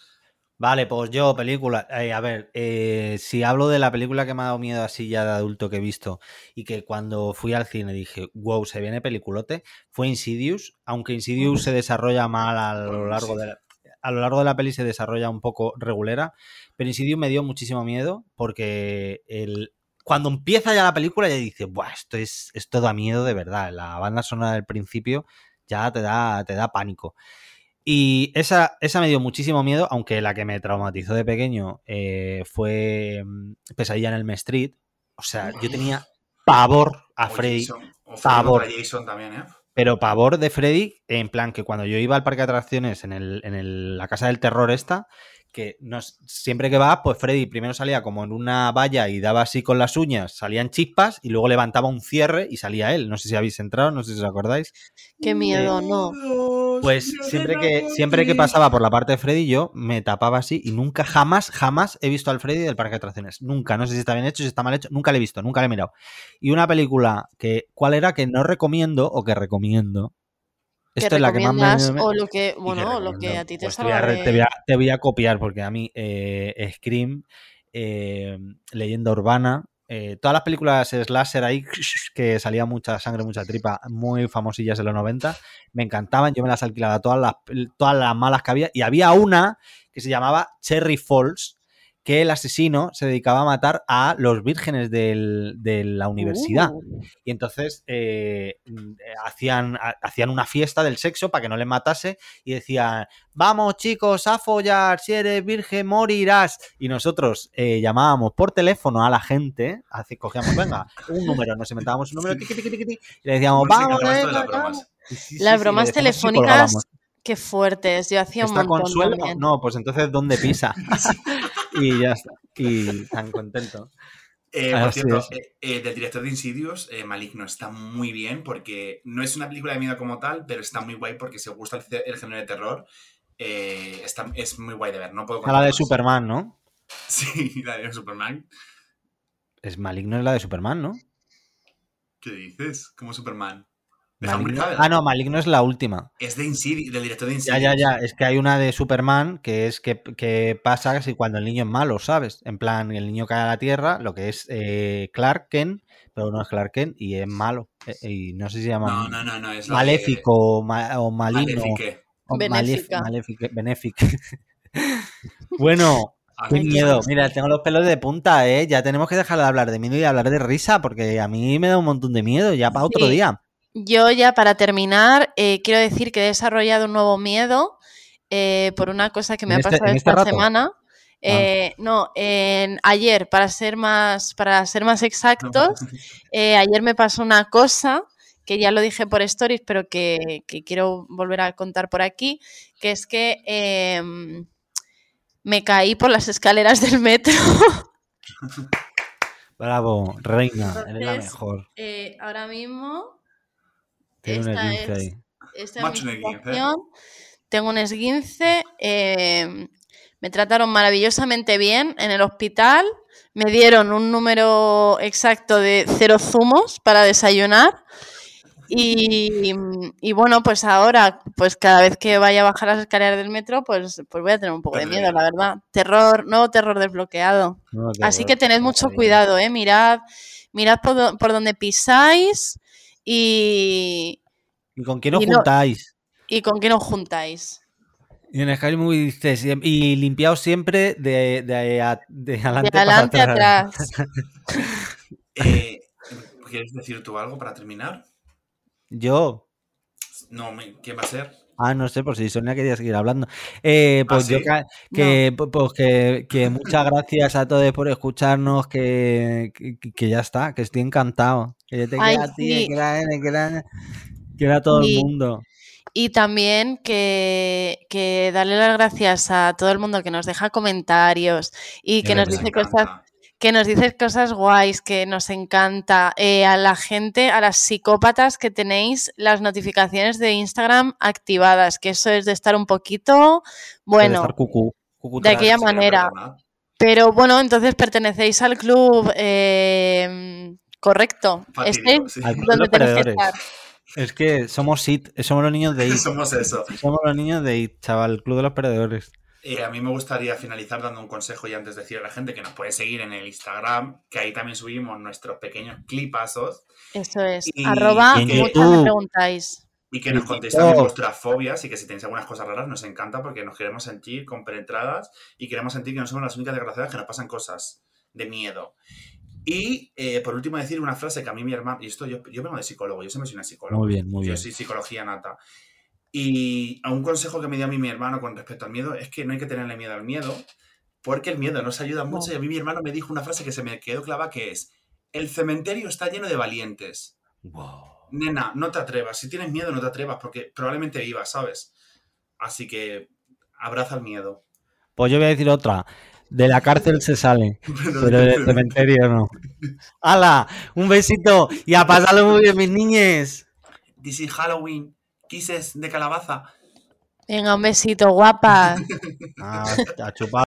Vale, pues yo, película. eh, a ver, eh, si hablo de la película que me ha dado miedo así ya de adulto que he visto y que cuando fui al cine dije, wow, se viene peliculote, fue Insidious. Aunque Insidious se desarrolla mal a lo largo de la, a lo largo de la peli se desarrolla un poco regulera, pero Insidious me dio muchísimo miedo porque el, cuando empieza ya la película ya dices, Buah, esto es esto da miedo de verdad. La banda sonora del principio ya te da, te da pánico. Y esa, esa me dio muchísimo miedo, aunque la que me traumatizó de pequeño eh, fue mm, Pesadilla en el M Street. O sea, yo tenía pavor a O Freddy, Jason, o Freddy Pavor. contra Jason también, ¿eh? pero pavor de Freddy, en plan que cuando yo iba al parque de atracciones en, el, en el- la casa del terror esta, que nos, siempre que va, pues Freddy primero salía como en una valla y daba así con las uñas, salían chispas y luego levantaba un cierre y salía él. No sé si habéis entrado, no sé si os acordáis. Qué miedo, no. Pues siempre que, siempre que pasaba por la parte de Freddy, yo me tapaba así y nunca, jamás, jamás he visto al Freddy del parque de atracciones. Nunca. No sé si está bien hecho, si está mal hecho. Nunca lo he visto, nunca lo he mirado. Y una película que, ¿cuál era? Que no recomiendo o que recomiendo. Que Esto es la que más me. o lo que, bueno, lo que a ti te Pues te voy a, te voy de- a- te voy a copiar porque a mí eh, Scream, eh, Leyenda Urbana, eh, todas las películas slasher ahí que salía mucha sangre, mucha tripa, muy famosillas en los 90, me encantaban, yo me las alquilaba todas las, todas las malas que había y había una que se llamaba Cherry Falls que el asesino se dedicaba a matar a los vírgenes del- de la universidad. Uh, Y entonces eh, mm, hacían, ha- hacían una fiesta del sexo para que no les matase y decían, vamos chicos a follar, si eres virgen morirás. Y nosotros eh, llamábamos por teléfono a la gente, así cogíamos, venga, un número, nos inventábamos un número, tiqui, tiqui, tiqui, tiqui, y le decíamos, vamos, venga, las bromas. vamos". Y sí, sí, Las sí, le telefónicas. Qué fuertes. Yo hacía un ¿Está montón Consuelo? también. No, pues entonces ¿dónde pisa? y ya está. Y tan contento. Eh, por cierto, eh, eh, del director de Insidious, eh, Maligno, está muy bien porque no es una película de miedo como tal, pero está muy guay porque si os gusta el, género de terror, eh, está, es muy guay de ver. No puedo la de más. Superman, ¿no? Sí, la de Superman. Es maligno es la de Superman, ¿no? ¿Qué dices? Como Superman. Maligno-. Ah, no, Maligno es la última. Es de Insidious, del director de Ya, Insidious. ya, ya. Es que hay una de Superman que es que, que pasa si cuando el niño es malo, ¿sabes? En plan, el niño cae a la tierra, lo que es eh, Clark Kent, pero no es Clark Kent y es malo. Eh, y no sé si se llama No, no, no, no, es maléfico o, ma- o maligno. O maléfique- benéfic. bueno, Qué miedo. Mira, tengo los pelos de punta, ¿eh? Ya tenemos que dejar de hablar de miedo y hablar de risa, porque a mí me da un montón de miedo, ya para otro Sí. día. Yo ya para terminar, eh, quiero decir que he desarrollado un nuevo miedo eh, por una cosa que me ¿En ha este- pasado este esta rato? Ah. semana. Eh, no, en, ayer, para ser más, para ser más exactos, ayer me pasó una cosa que ya lo dije por stories, pero que, que quiero volver a contar por aquí, que es que em, me caí por las escaleras del metro. Bravo, reina, eres la mejor. Ahora mismo Un esta esguince es- ahí. esta es mi situación. Tengo un esguince. eh, me trataron maravillosamente bien en el hospital. Me dieron un número exacto de cero zumos para desayunar. Y, y bueno, pues ahora, pues cada vez que vaya a bajar las escaleras del metro, pues, pues voy a tener un poco de miedo, la verdad. Terror, nuevo terror desbloqueado. No, Así que tened mucho cuidado, ¿eh? Mirad, mirad por, por donde pisáis y, ¿Y con quién os y no- juntáis? y con quién os juntáis. Y en Sky Movie dice, siem- y limpiaos siempre de, de, de adelante, De para adelante a atrás. atrás. Eh, ¿Quieres decir tú algo para terminar? Yo, No, ¿quién va a ser? ah, no sé, por si Sonia quería seguir hablando. Eh, pues ¿Ah, yo sí? ca- que, pu- pues que, que muchas gracias a todos por escucharnos, que, que, que ya está, que estoy encantado. Que ya te Ay, queda a ti, sí. queda a él, queda queda a todo Y- el mundo. Y también que, que darle las gracias a todo el mundo que nos deja comentarios y que nos dice cosas que nos dices cosas guays, que nos encanta. Eh, a la gente, a las psicópatas que tenéis las notificaciones de Instagram activadas, que eso es de estar un poquito, bueno, estar cucú, cucú de aquella Sí, manera. Pero bueno, entonces pertenecéis al club eh, correcto. Fatídico, Estáis sí. Al club de donde que estar. Es que somos IT, somos los niños de IT. Somos eso. Somos los niños de IT, chaval, el club de los perdedores. Eh, a mí me gustaría finalizar dando un consejo y antes decir a la gente que nos puede seguir en el Instagram, que ahí también subimos nuestros pequeños clipazos Eso es. Y Arroba, en muchas me preguntáis. y que nos contéis también vuestras fobias y que si tenéis algunas cosas raras nos encanta porque nos queremos sentir compenetradas y queremos sentir que no somos las únicas desgraciadas que nos pasan cosas de miedo. Y eh, por último decir una frase que a mí mi hermano, y esto yo, yo vengo de psicólogo, yo siempre soy una psicóloga. Muy bien, muy Yo bien. soy psicología nata. Y a un consejo que me dio a mí mi hermano con respecto al miedo es que no hay que tenerle miedo al miedo, porque el miedo nos ayuda mucho. No. Y a mí mi hermano me dijo una frase que se me quedó clava que es, el cementerio está lleno de valientes. Wow. Nena, no te atrevas. Si tienes miedo, no te atrevas, porque probablemente vivas, ¿sabes? Así que abraza el miedo. Pues yo voy a decir otra. De la cárcel se sale, pero del cementerio no. ¡Hala! Un besito y a pasarlo muy bien, mis niñes. This is Halloween. Kisses de calabaza. Venga, un besito, guapa. Ah, a chupar.